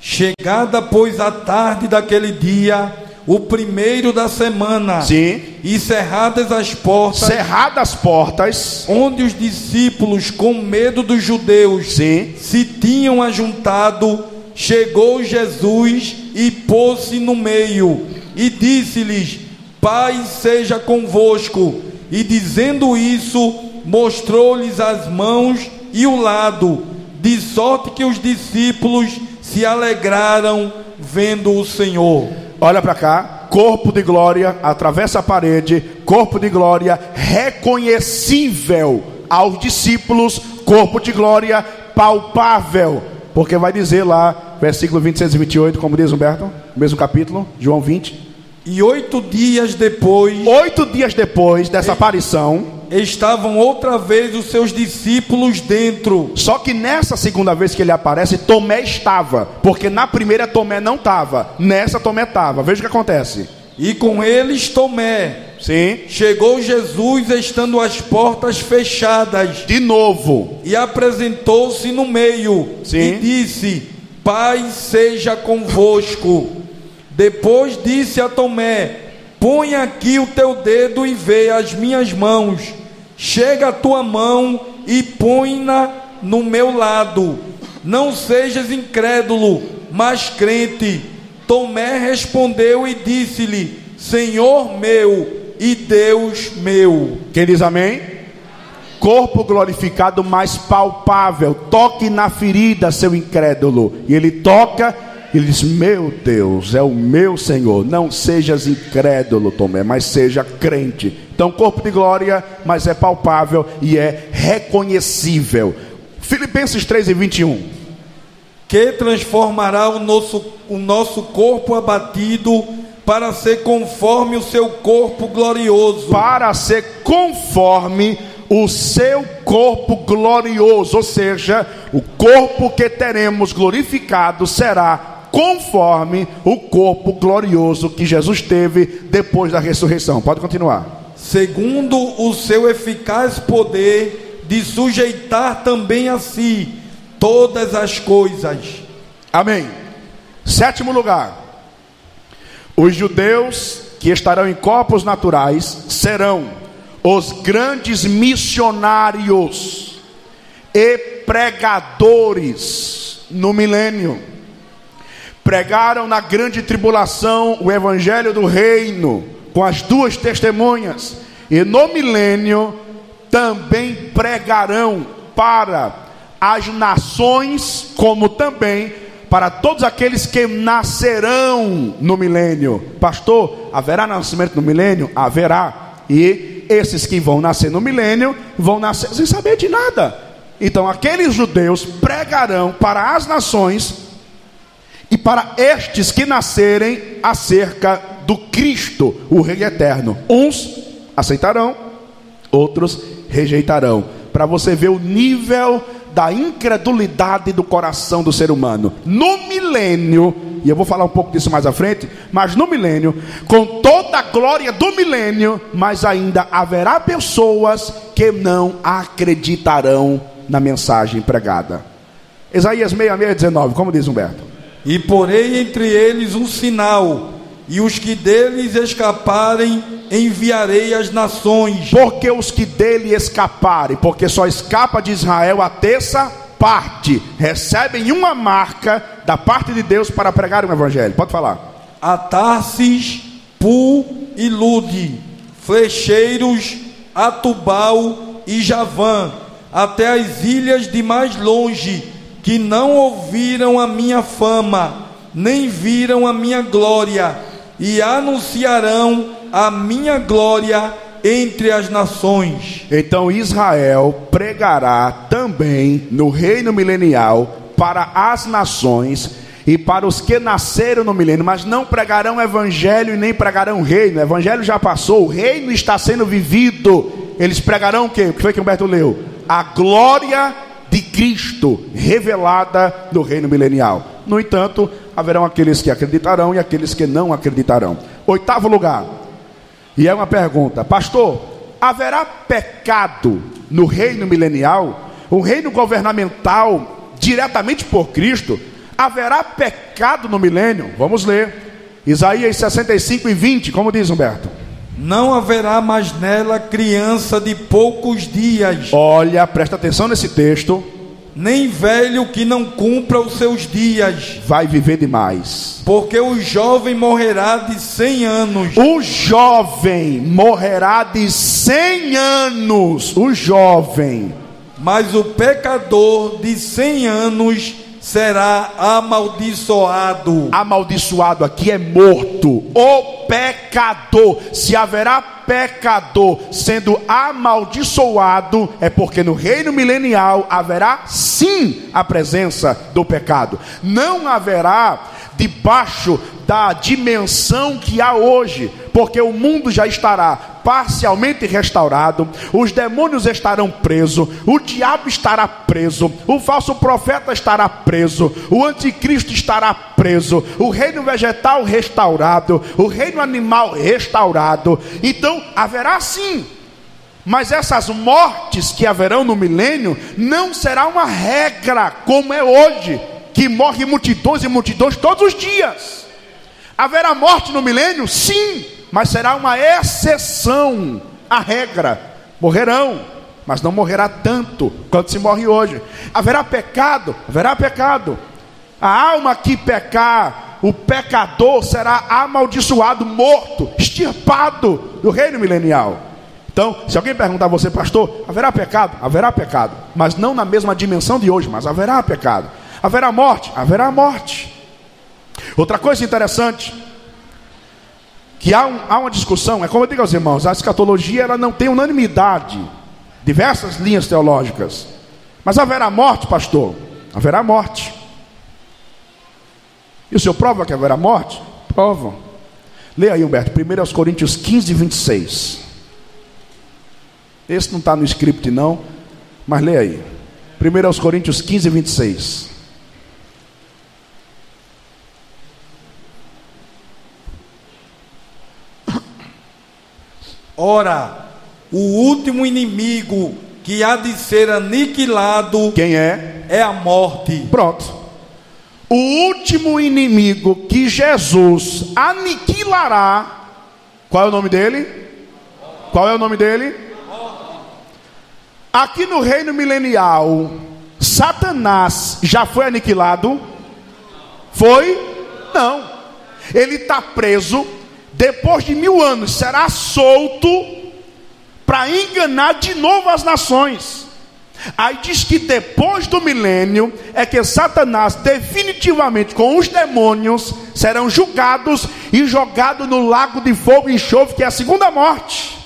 Speaker 3: Chegada, pois, a tarde daquele dia, o primeiro da semana.
Speaker 2: Sim.
Speaker 3: E cerradas as portas.
Speaker 2: Cerradas as portas.
Speaker 3: Onde os discípulos, com medo dos judeus,
Speaker 2: Sim.
Speaker 3: se tinham ajuntado, chegou Jesus e pôs-se no meio e disse-lhes: Pai seja convosco. E dizendo isso, mostrou-lhes as mãos e o lado, de sorte que os discípulos se alegraram vendo o Senhor.
Speaker 2: Olha para cá, corpo de glória, atravessa a parede, corpo de glória reconhecível aos discípulos, corpo de glória palpável, porque vai dizer lá, versículo 26 e 28, como diz Humberto, mesmo capítulo, João 20.
Speaker 3: E oito dias depois,
Speaker 2: oito dias depois dessa aparição,
Speaker 3: estavam outra vez os seus discípulos dentro.
Speaker 2: Só que nessa segunda vez que ele aparece, Tomé estava, porque na primeira Tomé não estava, nessa Tomé estava. Veja o que acontece.
Speaker 3: E com eles Tomé.
Speaker 2: Sim.
Speaker 3: Chegou Jesus estando as portas fechadas
Speaker 2: De novo.
Speaker 3: e apresentou-se no meio
Speaker 2: Sim.
Speaker 3: e disse: Pai seja convosco. Depois disse a Tomé: Põe aqui o teu dedo e vê as minhas mãos. Chega a tua mão e põe-na no meu lado. Não sejas incrédulo, mas crente. Tomé respondeu e disse-lhe: Senhor meu e Deus meu.
Speaker 2: Quem diz amém? Corpo glorificado mais palpável. Toque na ferida, seu incrédulo. E ele toca, ele diz: Meu Deus, é o meu Senhor. Não sejas incrédulo, Tomé, mas seja crente. Então, corpo de glória, mas é palpável e é reconhecível. Filipenses 3 e 21.
Speaker 3: que transformará o nosso, o nosso corpo abatido para ser conforme o seu corpo glorioso.
Speaker 2: Para ser conforme o seu corpo glorioso, ou seja, o corpo que teremos glorificado será conforme o corpo glorioso que Jesus teve depois da ressurreição. Pode continuar.
Speaker 3: Segundo o seu eficaz poder de sujeitar também a si todas as coisas.
Speaker 2: Amém. Sétimo lugar. Os judeus que estarão em corpos naturais serão os grandes missionários e pregadores no milênio. Pregaram na grande tribulação o evangelho do reino com as duas testemunhas, e no milênio também pregarão para as nações, como também para todos aqueles que nascerão no milênio. Pastor, haverá nascimento no milênio? Haverá. E esses que vão nascer no milênio vão nascer sem saber de nada. Então, aqueles judeus pregarão para as nações e para estes que nascerem acerca do Cristo, o Rei eterno. Uns aceitarão, outros rejeitarão. Para você ver o nível da incredulidade do coração do ser humano. No milênio, e eu vou falar um pouco disso mais à frente, mas no milênio, com toda a glória do milênio, mas ainda haverá pessoas que não acreditarão na mensagem pregada. Isaías 66, 19, como diz Humberto?
Speaker 3: E porei entre eles um sinal, e os que deles escaparem enviarei às nações.
Speaker 2: Porque os que dele escaparem, porque só escapa de Israel a terça parte, recebem uma marca da parte de Deus para pregar o evangelho. Pode falar.
Speaker 3: A Tarsis, Pu e Lude, flecheiros, a Tubal e Javã, até as ilhas de mais longe, que não ouviram a minha fama, nem viram a minha glória, e anunciarão a minha glória entre as nações.
Speaker 2: Então Israel pregará também no reino milenial para as nações e para os que nasceram no milênio, mas não pregarão evangelho e nem pregarão reino. O evangelho já passou, o reino está sendo vivido. Eles pregarão o quê? O que foi que Humberto leu? A glória de Cristo revelada no reino milenial. No entanto, haverão aqueles que acreditarão e aqueles que não acreditarão. Oitavo lugar. E é uma pergunta, pastor: haverá pecado no reino milenial, o reino governamental diretamente por Cristo? Haverá pecado no milênio? Vamos ler. Isaías 65 e 20, como diz Humberto?
Speaker 3: Não haverá mais nela criança de poucos dias,
Speaker 2: Olha, presta atenção nesse texto.
Speaker 3: nem velho que não cumpra os seus dias,
Speaker 2: Vai viver demais.
Speaker 3: porque o jovem morrerá de cem anos.
Speaker 2: O jovem morrerá de 100 anos. O jovem.
Speaker 3: Mas o pecador de cem anos será amaldiçoado.
Speaker 2: Amaldiçoado aqui é morto. O pecador. Se haverá pecador sendo amaldiçoado, é porque no reino milenial haverá sim a presença do pecado. Não haverá debaixo da dimensão que há hoje, porque o mundo já estará parcialmente restaurado, os demônios estarão presos, o diabo estará preso, o falso profeta estará preso, o anticristo estará preso, o reino vegetal restaurado, o reino animal restaurado. Então haverá sim mas essas mortes que haverão no milênio não será uma regra como é hoje, que morre multidões e multidões todos os dias. Haverá morte no milênio? Sim, mas será uma exceção à regra. Morrerão, mas não morrerá tanto quanto se morre hoje. Haverá pecado? Haverá pecado. A alma que pecar, o pecador será amaldiçoado, morto, extirpado do reino milenial. Então, se alguém perguntar a você, pastor, haverá pecado? Haverá pecado, mas não na mesma dimensão de hoje, mas haverá pecado. Haverá morte? Haverá morte. Outra coisa interessante, que há, um, há uma discussão, é como eu digo aos irmãos, a escatologia ela não tem unanimidade, diversas linhas teológicas. Mas haverá morte, pastor? Haverá morte. E o senhor prova que haverá morte? Prova. Leia aí, Humberto, 1 Coríntios 15, 26. Esse não está no script, não, mas lê aí. 1 Coríntios 15, 26.
Speaker 3: Ora, o último inimigo que há de ser aniquilado.
Speaker 2: Quem é?
Speaker 3: É a morte.
Speaker 2: Pronto. O último inimigo que Jesus aniquilará. Qual é o nome dele? Qual é o nome dele? Aqui no reino milenial, Satanás já foi aniquilado? Foi? Não. Ele está preso. Depois de mil anos, será solto para enganar de novo as nações. Aí diz que depois do milênio é que Satanás, definitivamente com os demônios, serão julgados e jogados no lago de fogo e enxofre, que é a segunda morte.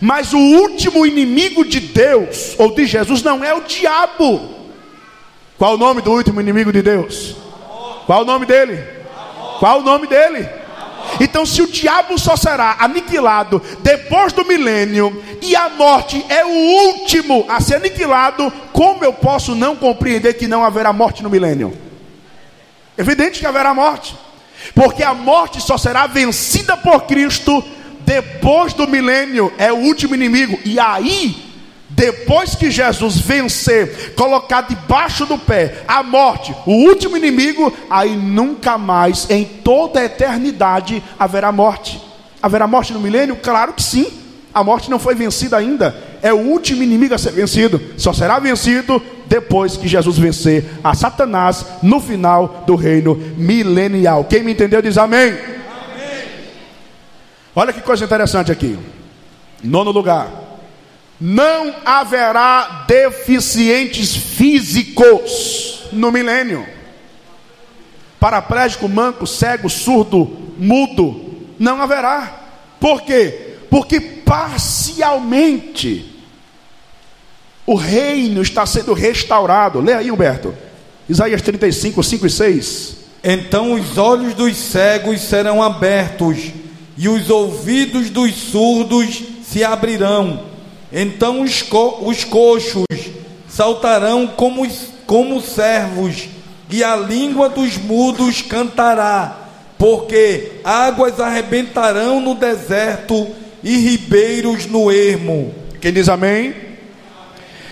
Speaker 2: Mas o último inimigo de Deus ou de Jesus não é o diabo. Qual o nome do último inimigo de Deus? Qual o nome dele? Qual o nome dele? Então, se o diabo só será aniquilado depois do milênio e a morte é o último a ser aniquilado, como eu posso não compreender que não haverá morte no milênio? Evidente que haverá morte, porque a morte só será vencida por Cristo depois do milênio, é o último inimigo. E aí, depois que Jesus vencer, colocar debaixo do pé a morte, o último inimigo, aí nunca mais, em toda a eternidade, haverá morte. Haverá morte no milênio? Claro que sim. A morte não foi vencida ainda. É o último inimigo a ser vencido. Só será vencido depois que Jesus vencer a Satanás no final do reino milenial. Quem me entendeu diz amém. Olha que coisa interessante aqui. Nono lugar. Não haverá deficientes físicos no milênio. Paraplégico, manco, cego, surdo, mudo. Não haverá. Por quê? Porque parcialmente o reino está sendo restaurado. Leia aí, Humberto. Isaías 35, 5 e 6.
Speaker 3: Então os olhos dos cegos serão abertos e os ouvidos dos surdos se abrirão. Então os, co os coxos saltarão como, como servos, e a língua dos mudos cantará, porque águas arrebentarão no deserto e ribeiros no ermo.
Speaker 2: Quem diz amém?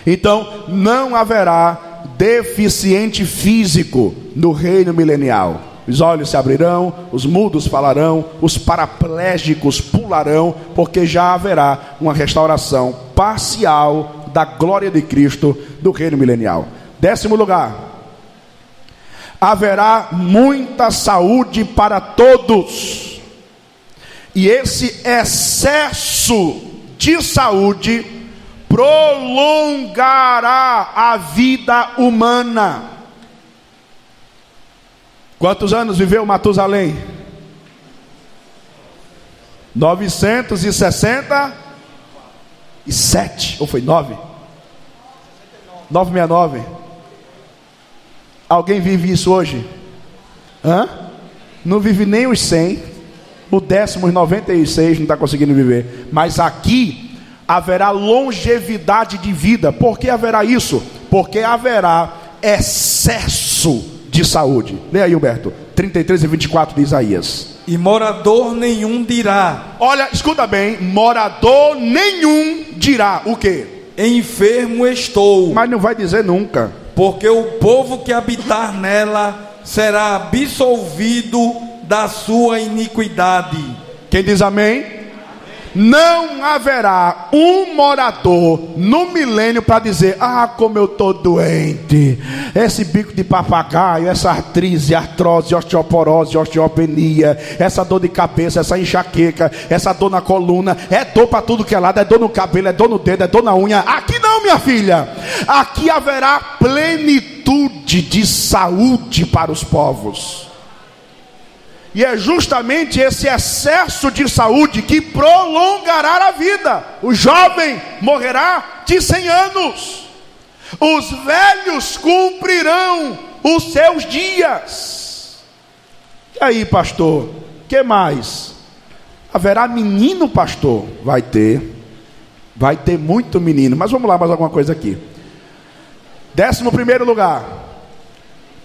Speaker 2: Então não haverá deficiente físico no reino milenial os olhos se abrirão, os mudos falarão, os paraplégicos pularão, porque já haverá uma restauração parcial da glória de Cristo do reino milenial. Décimo lugar, haverá muita saúde para todos, e esse excesso de saúde prolongará a vida humana. Quantos anos viveu Matusalém? 967 ou foi 9? 969. Alguém vive isso hoje? Hã? Não vive nem os 100. o décimo 96 não está conseguindo viver. Mas aqui haverá longevidade de vida. Por que haverá isso? Porque haverá excesso de saúde. Leia aí, Humberto. 33 e 24 de Isaías.
Speaker 3: E morador nenhum dirá:
Speaker 2: Olha, escuta bem: morador nenhum dirá o quê?
Speaker 3: Enfermo estou.
Speaker 2: Mas não vai dizer nunca.
Speaker 3: Porque o povo que habitar nela será absolvido da sua iniquidade.
Speaker 2: Quem diz amém? Não haverá um morador no milênio para dizer: Ah, como eu estou doente. Esse bico de papagaio, essa artrite, artrose, osteoporose, osteopenia, essa dor de cabeça, essa enxaqueca, essa dor na coluna, é dor para tudo que é lado, é dor no cabelo, é dor no dedo, é dor na unha. Aqui não, minha filha. Aqui haverá plenitude de saúde para os povos. E é justamente esse excesso de saúde que prolongará a vida. O jovem morrerá de 100 anos. Os velhos cumprirão os seus dias. E aí, pastor? Que mais? Haverá menino, pastor? Vai ter. Vai ter muito menino. Mas vamos lá, mais alguma coisa aqui. Décimo primeiro lugar.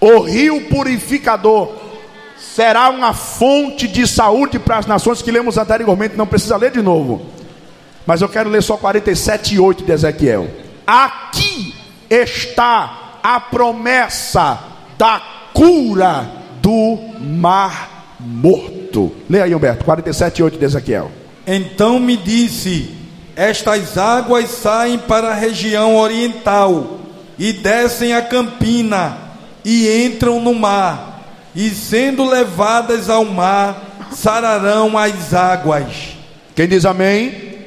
Speaker 2: O rio purificador será uma fonte de saúde para as nações que lemos anteriormente, não precisa ler de novo. Mas eu quero ler só 47 e 8 de Ezequiel. Aqui está a promessa da cura do mar morto. Leia aí, Humberto, 47 e 8 de Ezequiel.
Speaker 3: Então me disse: Estas águas saem para a região oriental e descem a campina e entram no mar e sendo levadas ao mar, sararão as águas.
Speaker 2: Quem diz amém? amém?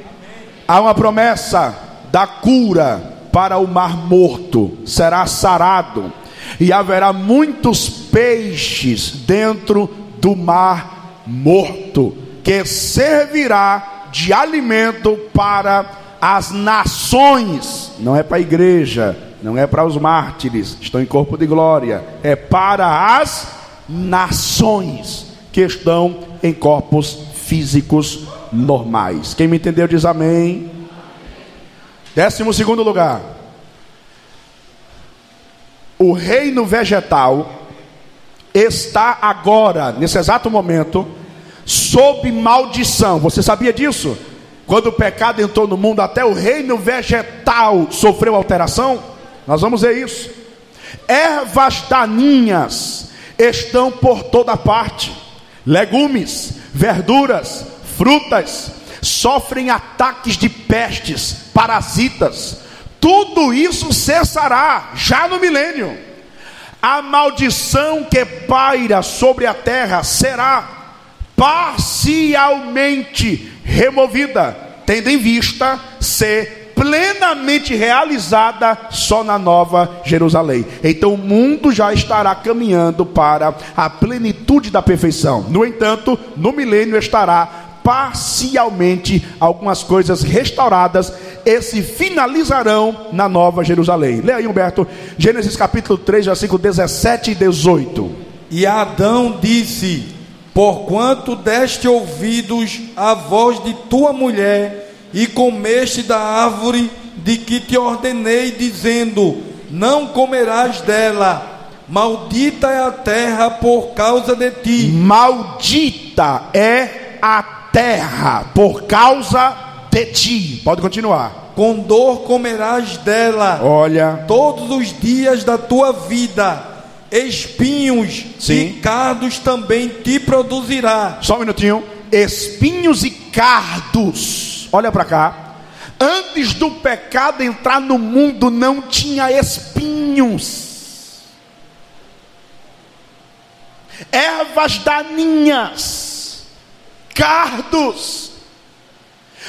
Speaker 2: Há uma promessa da cura para o mar morto, será sarado, e haverá muitos peixes dentro do mar morto, que servirá de alimento para as nações, não é para a igreja, não é para os mártires, estão em corpo de glória, é para as nações que estão em corpos físicos normais. Quem me entendeu diz amém. Décimo segundo lugar. O reino vegetal está agora, nesse exato momento, sob maldição. Você sabia disso? Quando o pecado entrou no mundo, até o reino vegetal sofreu alteração. Nós vamos ver isso. Ervas daninhas estão por toda parte. Legumes, verduras, frutas sofrem ataques de pestes, parasitas. Tudo isso cessará já no milênio. A maldição que paira sobre a terra será parcialmente removida, tendo em vista ser plenamente realizada só na Nova Jerusalém. Então o mundo já estará caminhando para a plenitude da perfeição. No entanto, no milênio estará parcialmente algumas coisas restauradas e se finalizarão na Nova Jerusalém. Leia aí, Humberto, Gênesis capítulo 3, versículo 17 e 18.
Speaker 3: E Adão disse: Porquanto deste ouvidos à voz de tua mulher e comeste da árvore de que te ordenei, dizendo: Não comerás dela. Maldita é a terra por causa de ti.
Speaker 2: Maldita é a terra por causa de ti. Pode continuar.
Speaker 3: Com dor comerás dela.
Speaker 2: Olha.
Speaker 3: Todos os dias da tua vida. Espinhos Sim. e cardos também te produzirá.
Speaker 2: Só um minutinho. Espinhos e cardos olha para cá. Antes do pecado entrar no mundo, não tinha espinhos, ervas daninhas, cardos.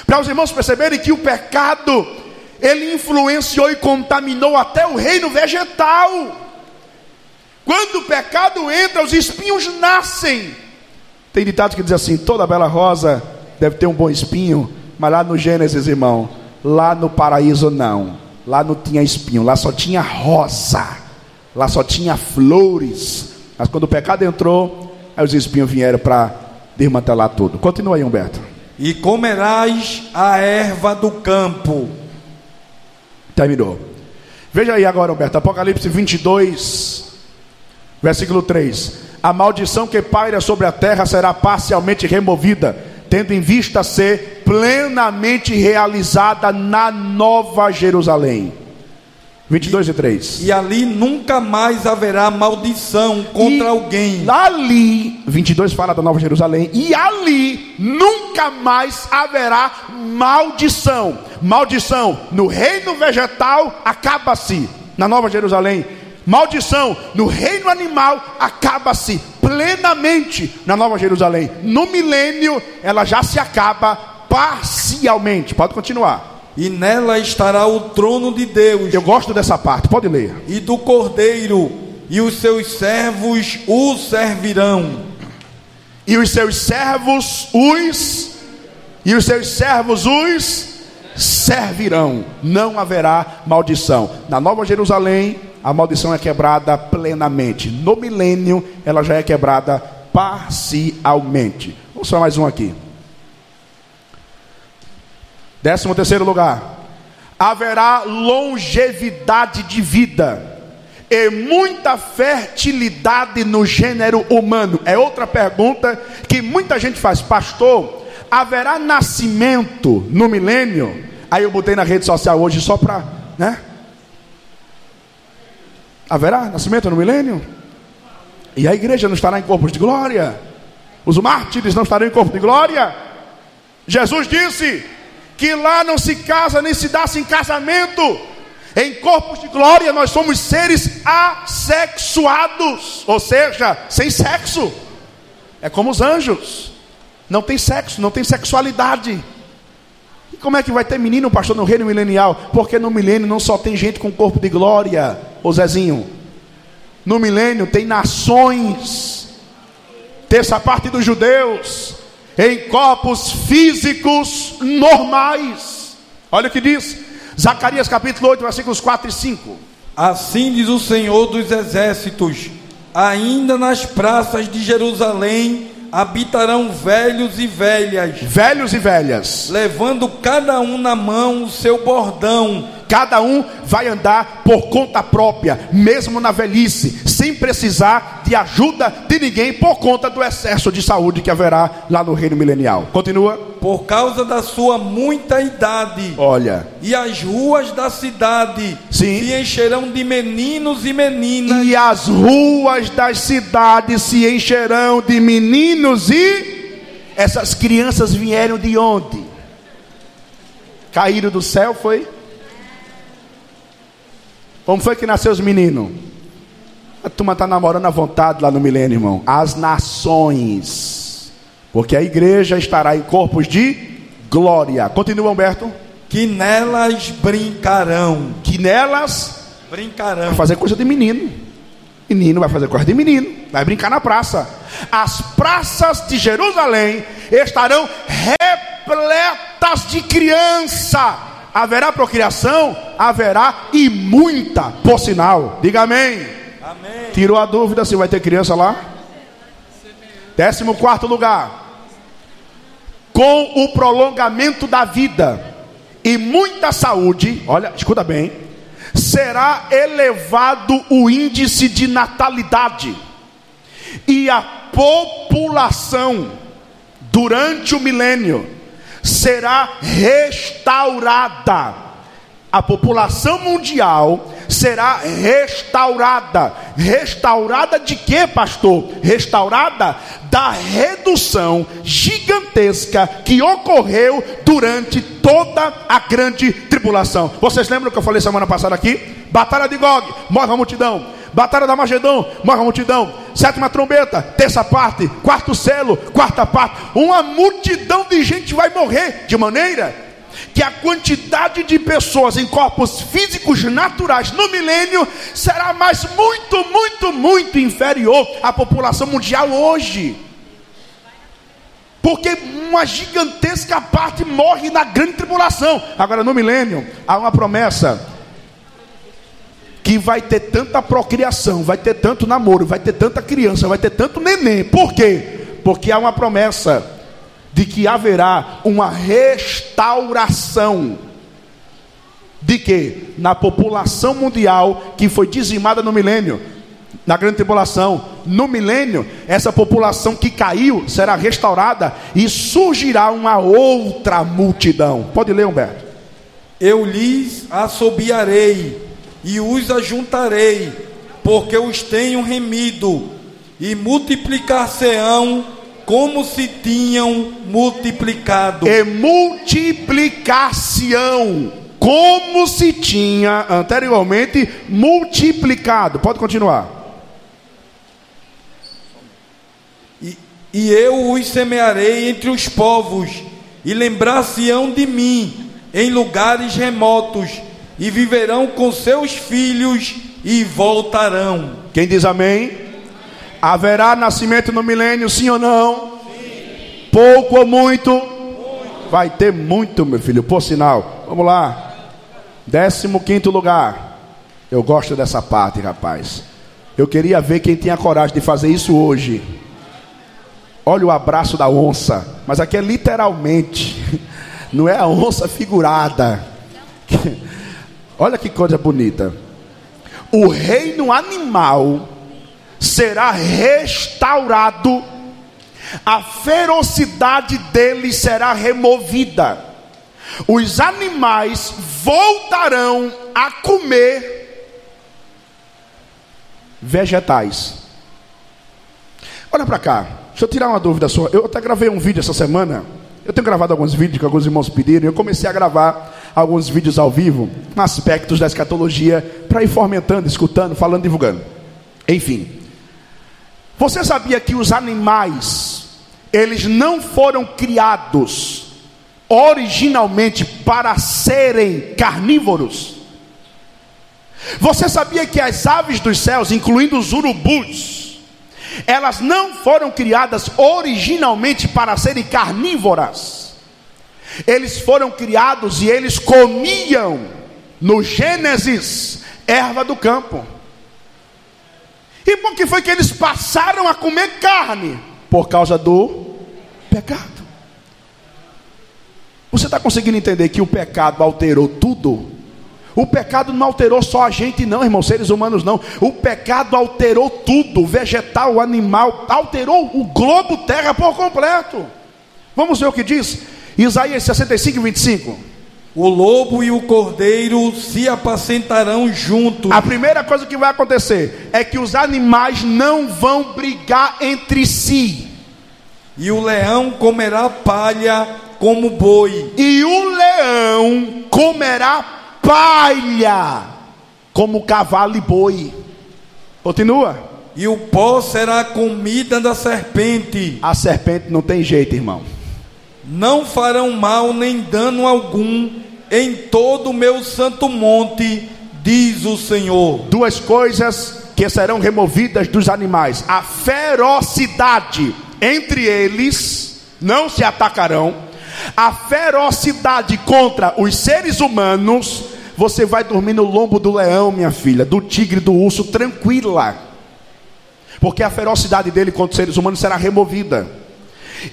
Speaker 2: Para os irmãos perceberem que o pecado, ele influenciou e contaminou até o reino vegetal. Quando o pecado entra, os espinhos nascem. Tem ditado que diz assim: toda bela rosa deve ter um bom espinho, mas lá no Gênesis, irmão, lá no paraíso não. Lá não tinha espinho, lá só tinha rosa. Lá só tinha flores. Mas quando o pecado entrou, aí os espinhos vieram para desmantelar tudo. Continua aí, Humberto.
Speaker 3: E comerás a erva do campo.
Speaker 2: Terminou. Veja aí agora, Humberto, Apocalipse 22, versículo 3. A maldição que paira sobre a terra será parcialmente removida, tendo em vista ser plenamente realizada na nova Jerusalém. 22 e 3.
Speaker 3: E ali nunca mais haverá maldição contra
Speaker 2: E
Speaker 3: alguém.
Speaker 2: Ali, 22 fala da Nova Jerusalém, e ali nunca mais haverá maldição. Maldição no reino vegetal acaba-se na Nova Jerusalém. Maldição no reino animal acaba-se plenamente na Nova Jerusalém. No milênio ela já se acaba parcialmente. Pode continuar.
Speaker 3: E nela estará o trono de Deus
Speaker 2: Eu gosto dessa parte, pode ler.
Speaker 3: e do Cordeiro, e os seus servos o servirão.
Speaker 2: E os seus servos os e os seus servos os servirão. Não haverá maldição. Na Nova Jerusalém, a maldição é quebrada plenamente. No milênio, ela já é quebrada parcialmente. Vamos só mais um aqui. Décimo terceiro lugar. Haverá longevidade de vida e muita fertilidade no gênero humano. É outra pergunta que muita gente faz, pastor. Haverá nascimento no milênio? Aí eu botei na rede social hoje só para, né? Haverá nascimento no milênio? E a igreja não estará em corpos de glória? Os mártires não estarão em corpo de glória? Jesus disse que lá não se casa nem se dá-se em casamento. Em corpos de glória nós somos seres assexuados, ou seja, sem sexo. É como os anjos. Não tem sexo, não tem sexualidade. E como é que vai ter menino, pastor, no reino milenial? Porque no milênio não só tem gente com corpo de glória, ô Zezinho. No milênio tem nações, terça parte dos judeus, em corpos físicos normais. Olha o que diz Zacarias capítulo 8, versículos 4 e 5.
Speaker 3: Assim diz o Senhor dos exércitos: ainda nas praças de Jerusalém habitarão velhos e velhas,
Speaker 2: Velhos e velhas,
Speaker 3: levando cada um na mão o seu bordão,
Speaker 2: cada um vai andar por conta própria, mesmo na velhice, sem precisar de ajuda de ninguém por conta do excesso de saúde que haverá lá no reino milenial. Continua.
Speaker 3: por causa da sua muita idade.
Speaker 2: Olha,
Speaker 3: E as ruas da cidade
Speaker 2: Sim.
Speaker 3: se encherão de meninos e meninas,
Speaker 2: e as ruas das cidades se encherão de meninos e essas crianças vieram de onde? Caíram do céu, foi? Como foi que nasceu os meninos? A turma está namorando à vontade lá no milênio, irmão. As nações. Porque a igreja estará em corpos de glória. Continua, Humberto.
Speaker 3: que nelas brincarão.
Speaker 2: Que nelas
Speaker 3: Brincarão.
Speaker 2: vai fazer coisa de menino. Menino vai fazer coisa de menino. Vai brincar na praça. As praças de Jerusalém estarão repletas de criança. Haverá procriação? Haverá e muita, por sinal. Diga amém.
Speaker 3: Amém.
Speaker 2: Tirou a dúvida se vai ter criança lá? Décimo quarto lugar. Com o prolongamento da vida e muita saúde, olha, escuta bem, será elevado o índice de natalidade e a população durante o milênio será restaurada. A população mundial será restaurada. Restaurada de quê, pastor? Restaurada da redução gigantesca que ocorreu durante toda a grande tribulação. Vocês lembram que eu falei semana passada aqui? Batalha de Gog, morre a multidão. Batalha da Magedão, morre a multidão. Sétima trombeta, terça parte, quarto selo, quarta parte. Uma multidão de gente vai morrer de maneira que a quantidade de pessoas em corpos físicos naturais no milênio será mais muito, muito, muito inferior à população mundial hoje. Porque uma gigantesca parte morre na grande tribulação. Agora no milênio há uma promessa que vai ter tanta procriação, vai ter tanto namoro, vai ter tanta criança, vai ter tanto neném. Por quê? Porque há uma promessa de que haverá uma restauração de que? Na população mundial que foi dizimada no milênio, na grande tribulação, no milênio, essa população que caiu será restaurada e surgirá uma outra multidão. Pode ler, Humberto.
Speaker 3: Eu lhes assobiarei e os ajuntarei, porque os tenho remido, e multiplicar-se-ão como se tinham multiplicado.
Speaker 2: E multiplicar-se-ão como se tinha anteriormente multiplicado. Pode continuar.
Speaker 3: E, e eu os semearei entre os povos, e lembrar-se-ão de mim em lugares remotos, e viverão com seus filhos e voltarão.
Speaker 2: Quem diz amém? Haverá nascimento no milênio, sim ou não? Sim. Pouco ou muito? muito? Vai ter muito, meu filho, por sinal. Vamos lá. Décimo quinto lugar. Eu gosto dessa parte, rapaz. Eu queria ver quem tinha coragem de fazer isso hoje. Olha o abraço da onça, mas aqui é literalmente, *laughs* não é a onça figurada. Olha que coisa bonita. O reino animal será restaurado, a ferocidade dele será removida os animais voltarão a comer vegetais. Olha para cá, deixa eu tirar uma dúvida sua. Eu até gravei um vídeo essa semana. Eu tenho gravado alguns vídeos que alguns irmãos pediram. Eu comecei a gravar alguns vídeos ao vivo, aspectos da escatologia, para ir fomentando, escutando, falando, divulgando. Enfim, você sabia que os animais, eles não foram criados originalmente para serem carnívoros. Você sabia que as aves dos céus, incluindo os urubus, elas não foram criadas originalmente para serem carnívoras. Eles foram criados e eles comiam no Gênesis erva do campo. E por que foi que eles passaram a comer carne? Por causa do pecado. Você está conseguindo entender que o pecado alterou tudo? O pecado não alterou só a gente, não, irmão, seres humanos não. O pecado alterou tudo, vegetal, animal, alterou o globo terra por completo. Vamos ver o que diz Isaías 65, 25.
Speaker 3: O lobo e o cordeiro se apacentarão juntos.
Speaker 2: A primeira coisa que vai acontecer é que os animais não vão brigar entre si.
Speaker 3: E o leão comerá palha como boi,
Speaker 2: e o leão comerá palha como cavalo e boi. Continua.
Speaker 3: E o pó será comida da serpente.
Speaker 2: A serpente não tem jeito, irmão.
Speaker 3: Não farão mal nem dano algum em todo o meu santo monte, diz o Senhor.
Speaker 2: Duas coisas que serão removidas dos animais: a ferocidade entre eles, não se atacarão a ferocidade contra os seres humanos, você vai dormir no lombo do leão, minha filha, do tigre, do urso, tranquila. Porque a ferocidade dele contra os seres humanos será removida.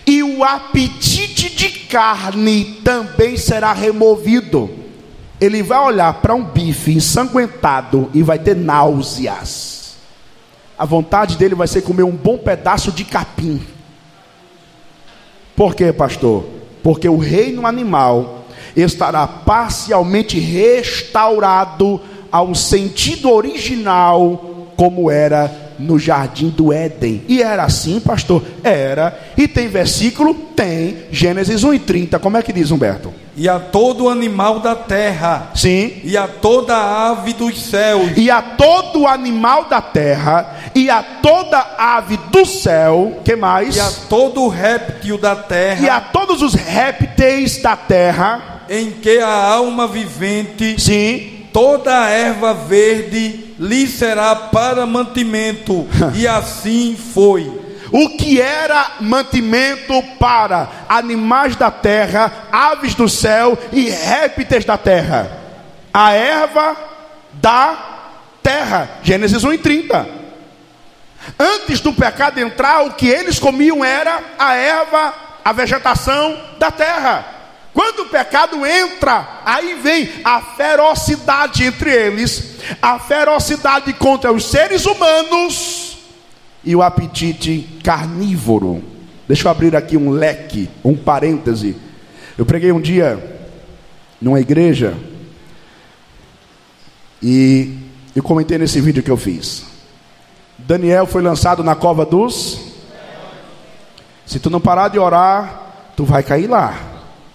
Speaker 2: E o apetite de carne também será removido. Ele vai olhar para um bife ensanguentado e vai ter náuseas. A vontade dele vai ser comer um bom pedaço de capim. Por quê, pastor? porque o reino animal estará parcialmente restaurado ao sentido original, como era no jardim do Éden. E era assim, pastor? Era. E tem versículo? Tem. Gênesis 1 e 30. Como é que diz, Humberto?
Speaker 3: E a todo animal da terra.
Speaker 2: Sim.
Speaker 3: E a toda ave dos céus.
Speaker 2: E a todo animal da terra. E a toda ave do céu. que mais?
Speaker 3: E a todo réptil da terra.
Speaker 2: E a todos os répteis da terra.
Speaker 3: Em que a alma vivente.
Speaker 2: Sim.
Speaker 3: Toda a erva verde lhe será para mantimento. *laughs* e assim foi.
Speaker 2: O que era mantimento para animais da terra, aves do céu e répteis da terra? A erva da terra. Gênesis 1 e 30. Antes do pecado entrar, o que eles comiam era a erva, a vegetação da terra. Quando o pecado entra, aí vem a ferocidade entre eles, a ferocidade contra os seres humanos e o apetite carnívoro. Deixa eu abrir aqui um leque, um parêntese. Eu preguei um dia numa igreja e eu comentei nesse vídeo que eu fiz. Daniel foi lançado na cova dos. Se tu não parar de orar, tu vai cair lá.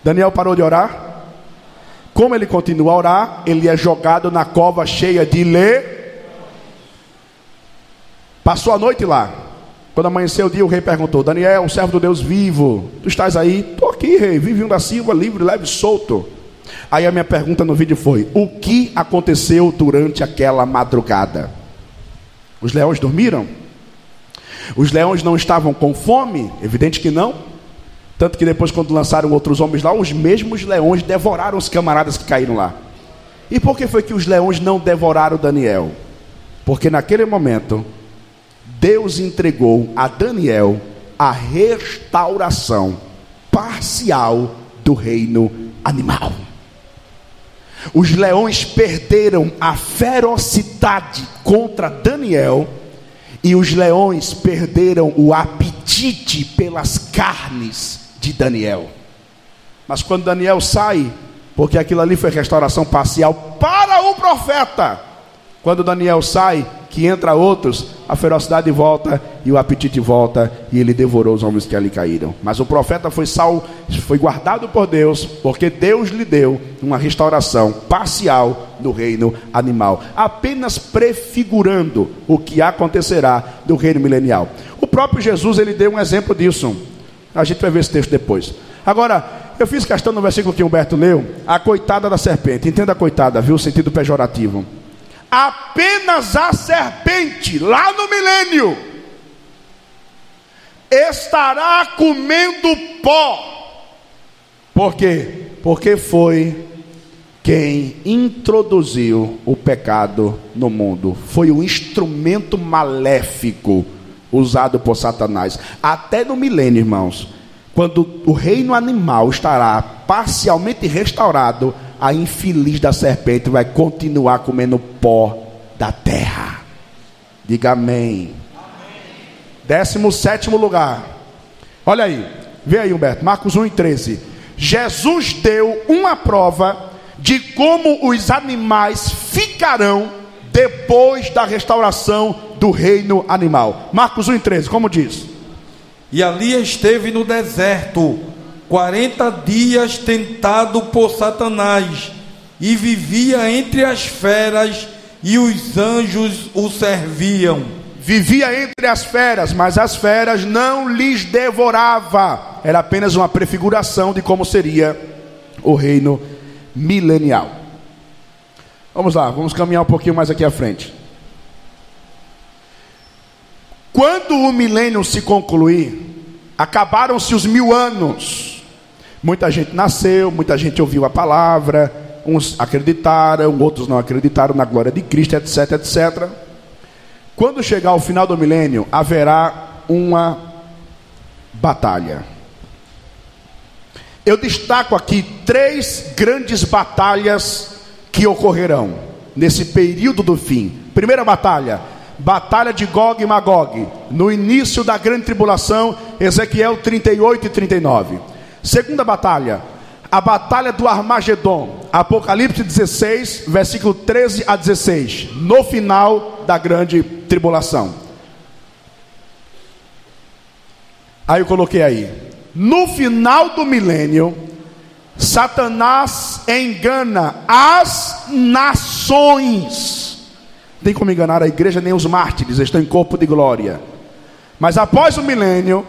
Speaker 2: Daniel parou de orar? Como ele continua a orar, ele é jogado na cova cheia de lê. Passou a noite lá. Quando amanheceu o dia, o rei perguntou: Daniel, servo do Deus vivo, tu estás aí? Estou aqui, rei, vive da Silva, livre, leve, solto. Aí a minha pergunta no vídeo foi: O que aconteceu durante aquela madrugada? Os leões dormiram? Os leões não estavam com fome? Evidente que não. Tanto que depois, quando lançaram outros homens lá, os mesmos leões devoraram os camaradas que caíram lá. E por que foi que os leões não devoraram Daniel? Porque naquele momento, Deus entregou a Daniel a restauração parcial do reino animal. Os leões perderam a ferocidade contra Daniel, e os leões perderam o apetite pelas carnes de Daniel. Mas quando Daniel sai, porque aquilo ali foi restauração parcial para o profeta, quando Daniel sai, que entra outros, a ferocidade volta e o apetite volta, e ele devorou os homens que ali caíram. Mas o profeta foi sal, foi guardado por Deus, porque Deus lhe deu uma restauração parcial do reino animal, apenas prefigurando o que acontecerá do reino milenial. O próprio Jesus ele deu um exemplo disso. A gente vai ver esse texto depois. Agora, eu fiz questão no versículo que Humberto leu, a coitada da serpente. Entenda a coitada, viu o sentido pejorativo apenas a serpente, lá no milênio, estará comendo pó. Por quê? Porque foi quem introduziu o pecado no mundo. Foi o instrumento maléfico usado por Satanás. Até no milênio, irmãos, quando o reino animal estará parcialmente restaurado, a infeliz da serpente vai continuar comendo pó da terra. Diga amém. Décimo sétimo lugar. Olha aí, vê aí, Humberto, Marcos 1 e 13. Jesus deu uma prova de como os animais ficarão depois da restauração do reino animal. Marcos 1 e 13, como diz?
Speaker 3: E ali esteve no deserto 40 dias tentado por Satanás, e vivia entre as feras, e os anjos o serviam.
Speaker 2: Vivia entre as feras, mas as feras não lhes devorava. Era apenas uma prefiguração de como seria o reino milenial. Vamos lá, vamos caminhar um pouquinho mais aqui à frente. Quando o milênio se concluir, acabaram-se os mil anos. Muita gente nasceu, muita gente ouviu a palavra, uns acreditaram, outros não acreditaram na glória de Cristo, etc, etc. Quando chegar o final do milênio, haverá uma batalha. Eu destaco aqui três grandes batalhas que ocorrerão nesse período do fim. Primeira batalha, batalha de Gog e Magog, no início da grande tribulação, Ezequiel 38 e 39. Segunda batalha, a batalha do Armagedon, Apocalipse 16, versículo 13 a 16, no final da grande tribulação. Aí eu coloquei aí, no final do milênio, Satanás engana as nações. Tem como enganar a igreja nem os mártires, estão em corpo de glória. Mas após o milênio,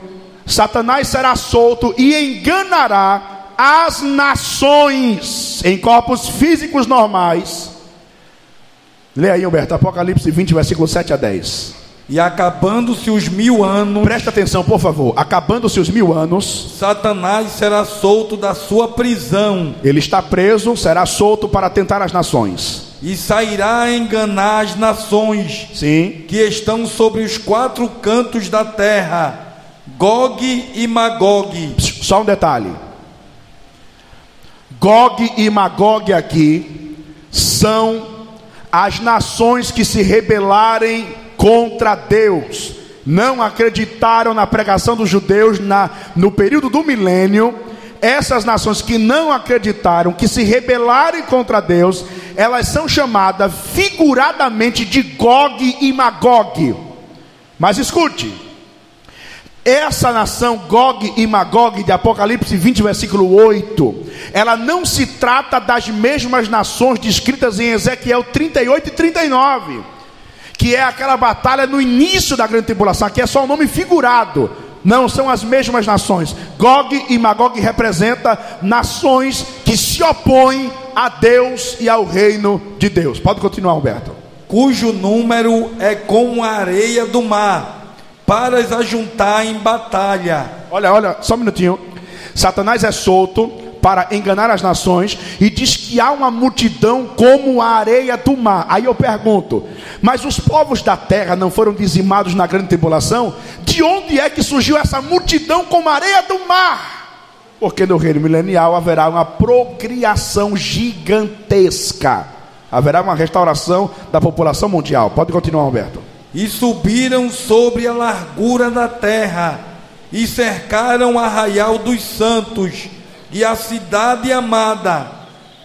Speaker 2: Satanás será solto e enganará as nações em corpos físicos normais. Leia aí, Humberto, Apocalipse 20, versículo 7 a 10.
Speaker 3: E acabando-se os mil anos.
Speaker 2: Presta atenção, por favor. Acabando-se os mil anos.
Speaker 3: Satanás será solto da sua prisão.
Speaker 2: Ele está preso, será solto para tentar as nações.
Speaker 3: e sairá a enganar as nações
Speaker 2: Sim.
Speaker 3: que estão sobre os quatro cantos da terra, Gog e Magog.
Speaker 2: Só um detalhe. Gog e Magog aqui são as nações que se rebelarem contra Deus, não acreditaram na pregação dos judeus na, no período do milênio. Essas nações que não acreditaram, que se rebelarem contra Deus, elas são chamadas figuradamente de Gog e Magog. Mas escute, essa nação Gog e Magog de Apocalipse 20, versículo 8, ela não se trata das mesmas nações descritas em Ezequiel 38 e 39, que é aquela batalha no início da grande tribulação, que é só um nome figurado. Não são as mesmas nações. Gog e Magog representa nações que se opõem a Deus e ao reino de Deus. Pode continuar, Alberto.
Speaker 3: Cujo número é como a areia do mar, para as ajuntar em batalha.
Speaker 2: Olha, olha, só um minutinho. Satanás é solto para enganar as nações e diz que há uma multidão como a areia do mar. Aí eu pergunto: mas os povos da terra não foram dizimados na grande tribulação? De onde é que surgiu essa multidão como a areia do mar? Porque no reino milenial haverá uma procriação gigantesca. Haverá uma restauração da população mundial. Pode continuar, Alberto.
Speaker 3: E subiram sobre a largura da terra, e cercaram o arraial dos santos, e a cidade amada.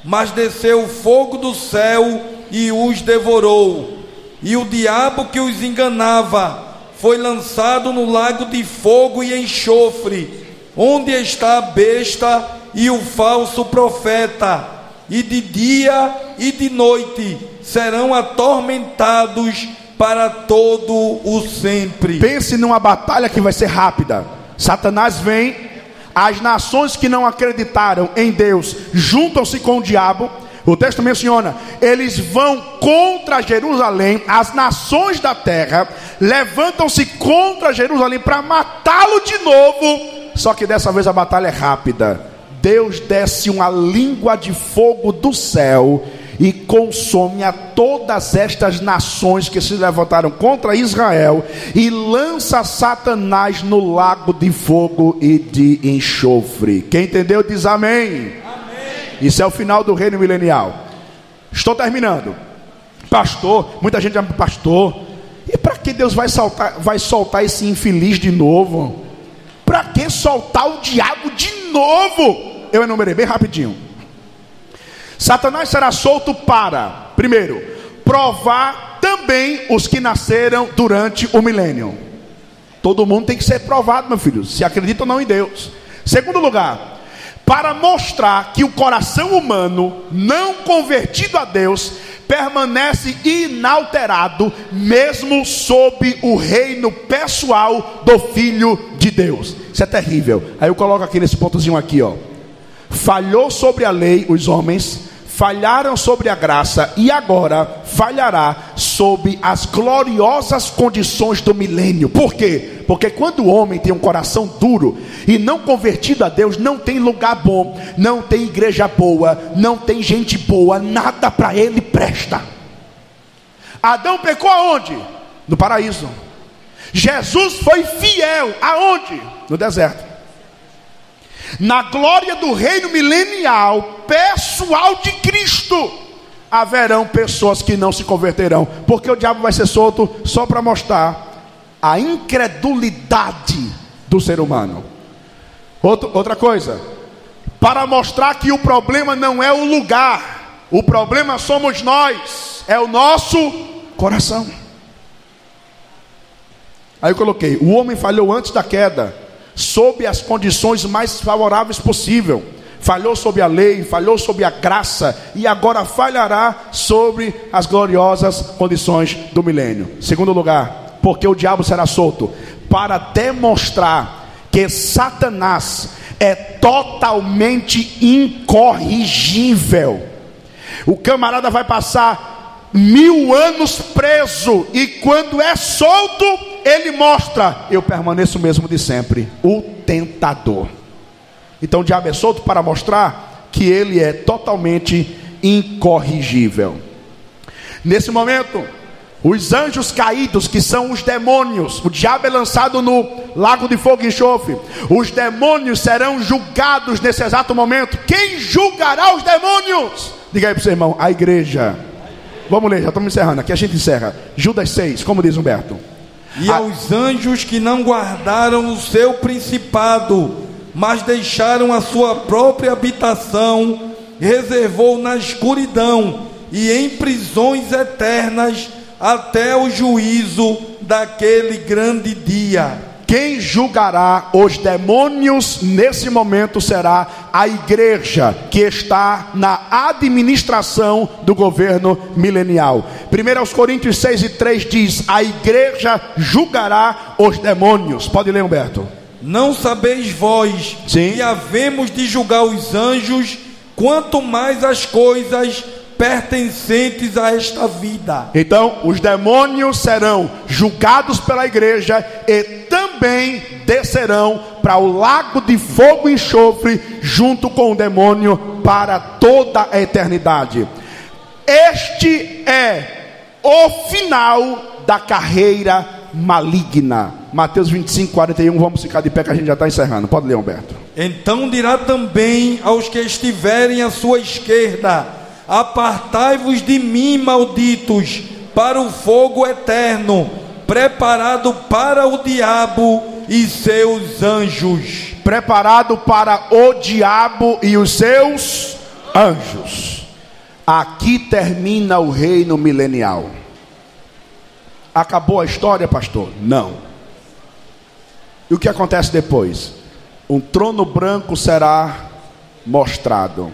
Speaker 3: Mas desceu o fogo do céu e os devorou. E o diabo que os enganava foi lançado no lago de fogo e enxofre, onde está a besta e o falso profeta. E de dia e de noite serão atormentados para todo o sempre.
Speaker 2: Pense numa batalha que vai ser rápida. Satanás vem, as nações que não acreditaram em Deus juntam-se com o diabo. O texto menciona: eles vão contra Jerusalém, as nações da terra levantam-se contra Jerusalém para matá-lo de novo. Só que dessa vez a batalha é rápida. Deus desce uma língua de fogo do céu e consome a todas estas nações que se levantaram contra Israel e lança Satanás no lago de fogo e de enxofre. Quem entendeu diz amém. amém. Isso é o final do reino milenial. Estou terminando. Pastor, muita gente chama pastor. E para que Deus vai soltar, vai soltar esse infeliz de novo? Para que soltar o diabo de novo? Eu enumerei bem rapidinho. Satanás será solto para, primeiro, provar também os que nasceram durante o milênio. Todo mundo tem que ser provado, meu filho, se acredita ou não em Deus. Segundo lugar, para mostrar que o coração humano, não convertido a Deus, permanece inalterado, mesmo sob o reino pessoal do Filho de Deus. Isso é terrível. Aí eu coloco aqui nesse pontozinho aqui, ó. Falhou sobre a lei os homens, falharam sobre a graça e agora falhará sobre as gloriosas condições do milênio. Por quê? Porque quando o homem tem um coração duro e não convertido a Deus, não tem lugar bom, não tem igreja boa, não tem gente boa, nada para ele presta. Adão pecou aonde? No paraíso. Jesus foi fiel aonde? No deserto na glória do reino milenial pessoal de Cristo, haverão pessoas que não se converterão, porque o diabo vai ser solto só para mostrar a incredulidade do ser humano. Outro, outra coisa, para mostrar que o problema não é o lugar, o problema somos nós, é o nosso coração. Aí eu coloquei: o homem falhou antes da queda sob as condições mais favoráveis possível. Falhou sobre a lei, falhou sobre a graça e agora falhará sobre as gloriosas condições do milênio. Segundo lugar, porque o diabo será solto para demonstrar que Satanás é totalmente incorrigível. O camarada vai passar mil anos preso e quando é solto ele mostra, eu permaneço mesmo de sempre, o tentador. Então o diabo é solto para mostrar que ele é totalmente incorrigível. Nesse momento, os anjos caídos, que são os demônios, o diabo é lançado no lago de fogo e enxofre. Os demônios serão julgados nesse exato momento. Quem julgará os demônios? Diga aí para o seu irmão, a igreja. Vamos ler, já estamos encerrando. Aqui a gente encerra. Judas 6, como diz Humberto.
Speaker 3: E a... aos anjos que não guardaram o seu principado, mas deixaram a sua própria habitação, reservou na escuridão e em prisões eternas até o juízo daquele grande dia.
Speaker 2: Quem julgará os demônios nesse momento será a igreja que está na administração do governo milenial. 1 Coríntios 6 e 3 diz: A igreja julgará os demônios. Pode ler, Humberto.
Speaker 3: Não sabeis vós Sim. que havemos de julgar os anjos, quanto mais as coisas pertencentes a esta vida.
Speaker 2: Então, os demônios serão julgados pela igreja e também descerão para o lago de fogo e enxofre junto com o demônio para toda a eternidade. Este é o final da carreira maligna. Mateus 25, 41. Vamos ficar de pé que a gente já está encerrando. Pode ler, Humberto.
Speaker 3: Então dirá também aos que estiverem à sua esquerda Apartai-vos de mim, malditos, para o fogo eterno, preparado para o diabo e seus anjos.
Speaker 2: Preparado para o diabo e os seus anjos. Aqui termina o reino milenial. Acabou a história, pastor? Não. E o que acontece depois? Um trono branco será mostrado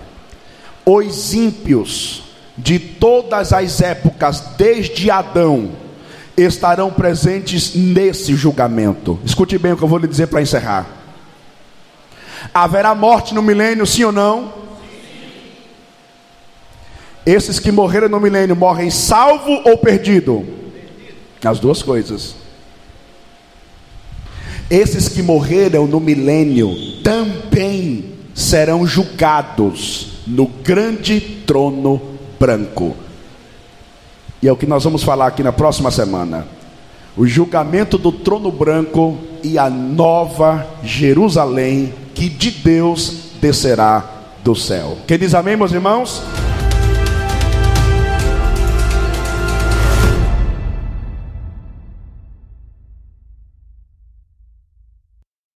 Speaker 2: os ímpios de todas as épocas, desde Adão, estarão presentes nesse julgamento. Escute bem o que eu vou lhe dizer para encerrar. Haverá morte no milênio, sim ou não? Esses que morreram no milênio morrem salvo ou perdido? As duas coisas. Esses que morreram no milênio também serão julgados no grande trono branco. E é o que nós vamos falar aqui na próxima semana. O julgamento do trono branco e a nova Jerusalém que de Deus descerá do céu. Quem diz amém, meus irmãos?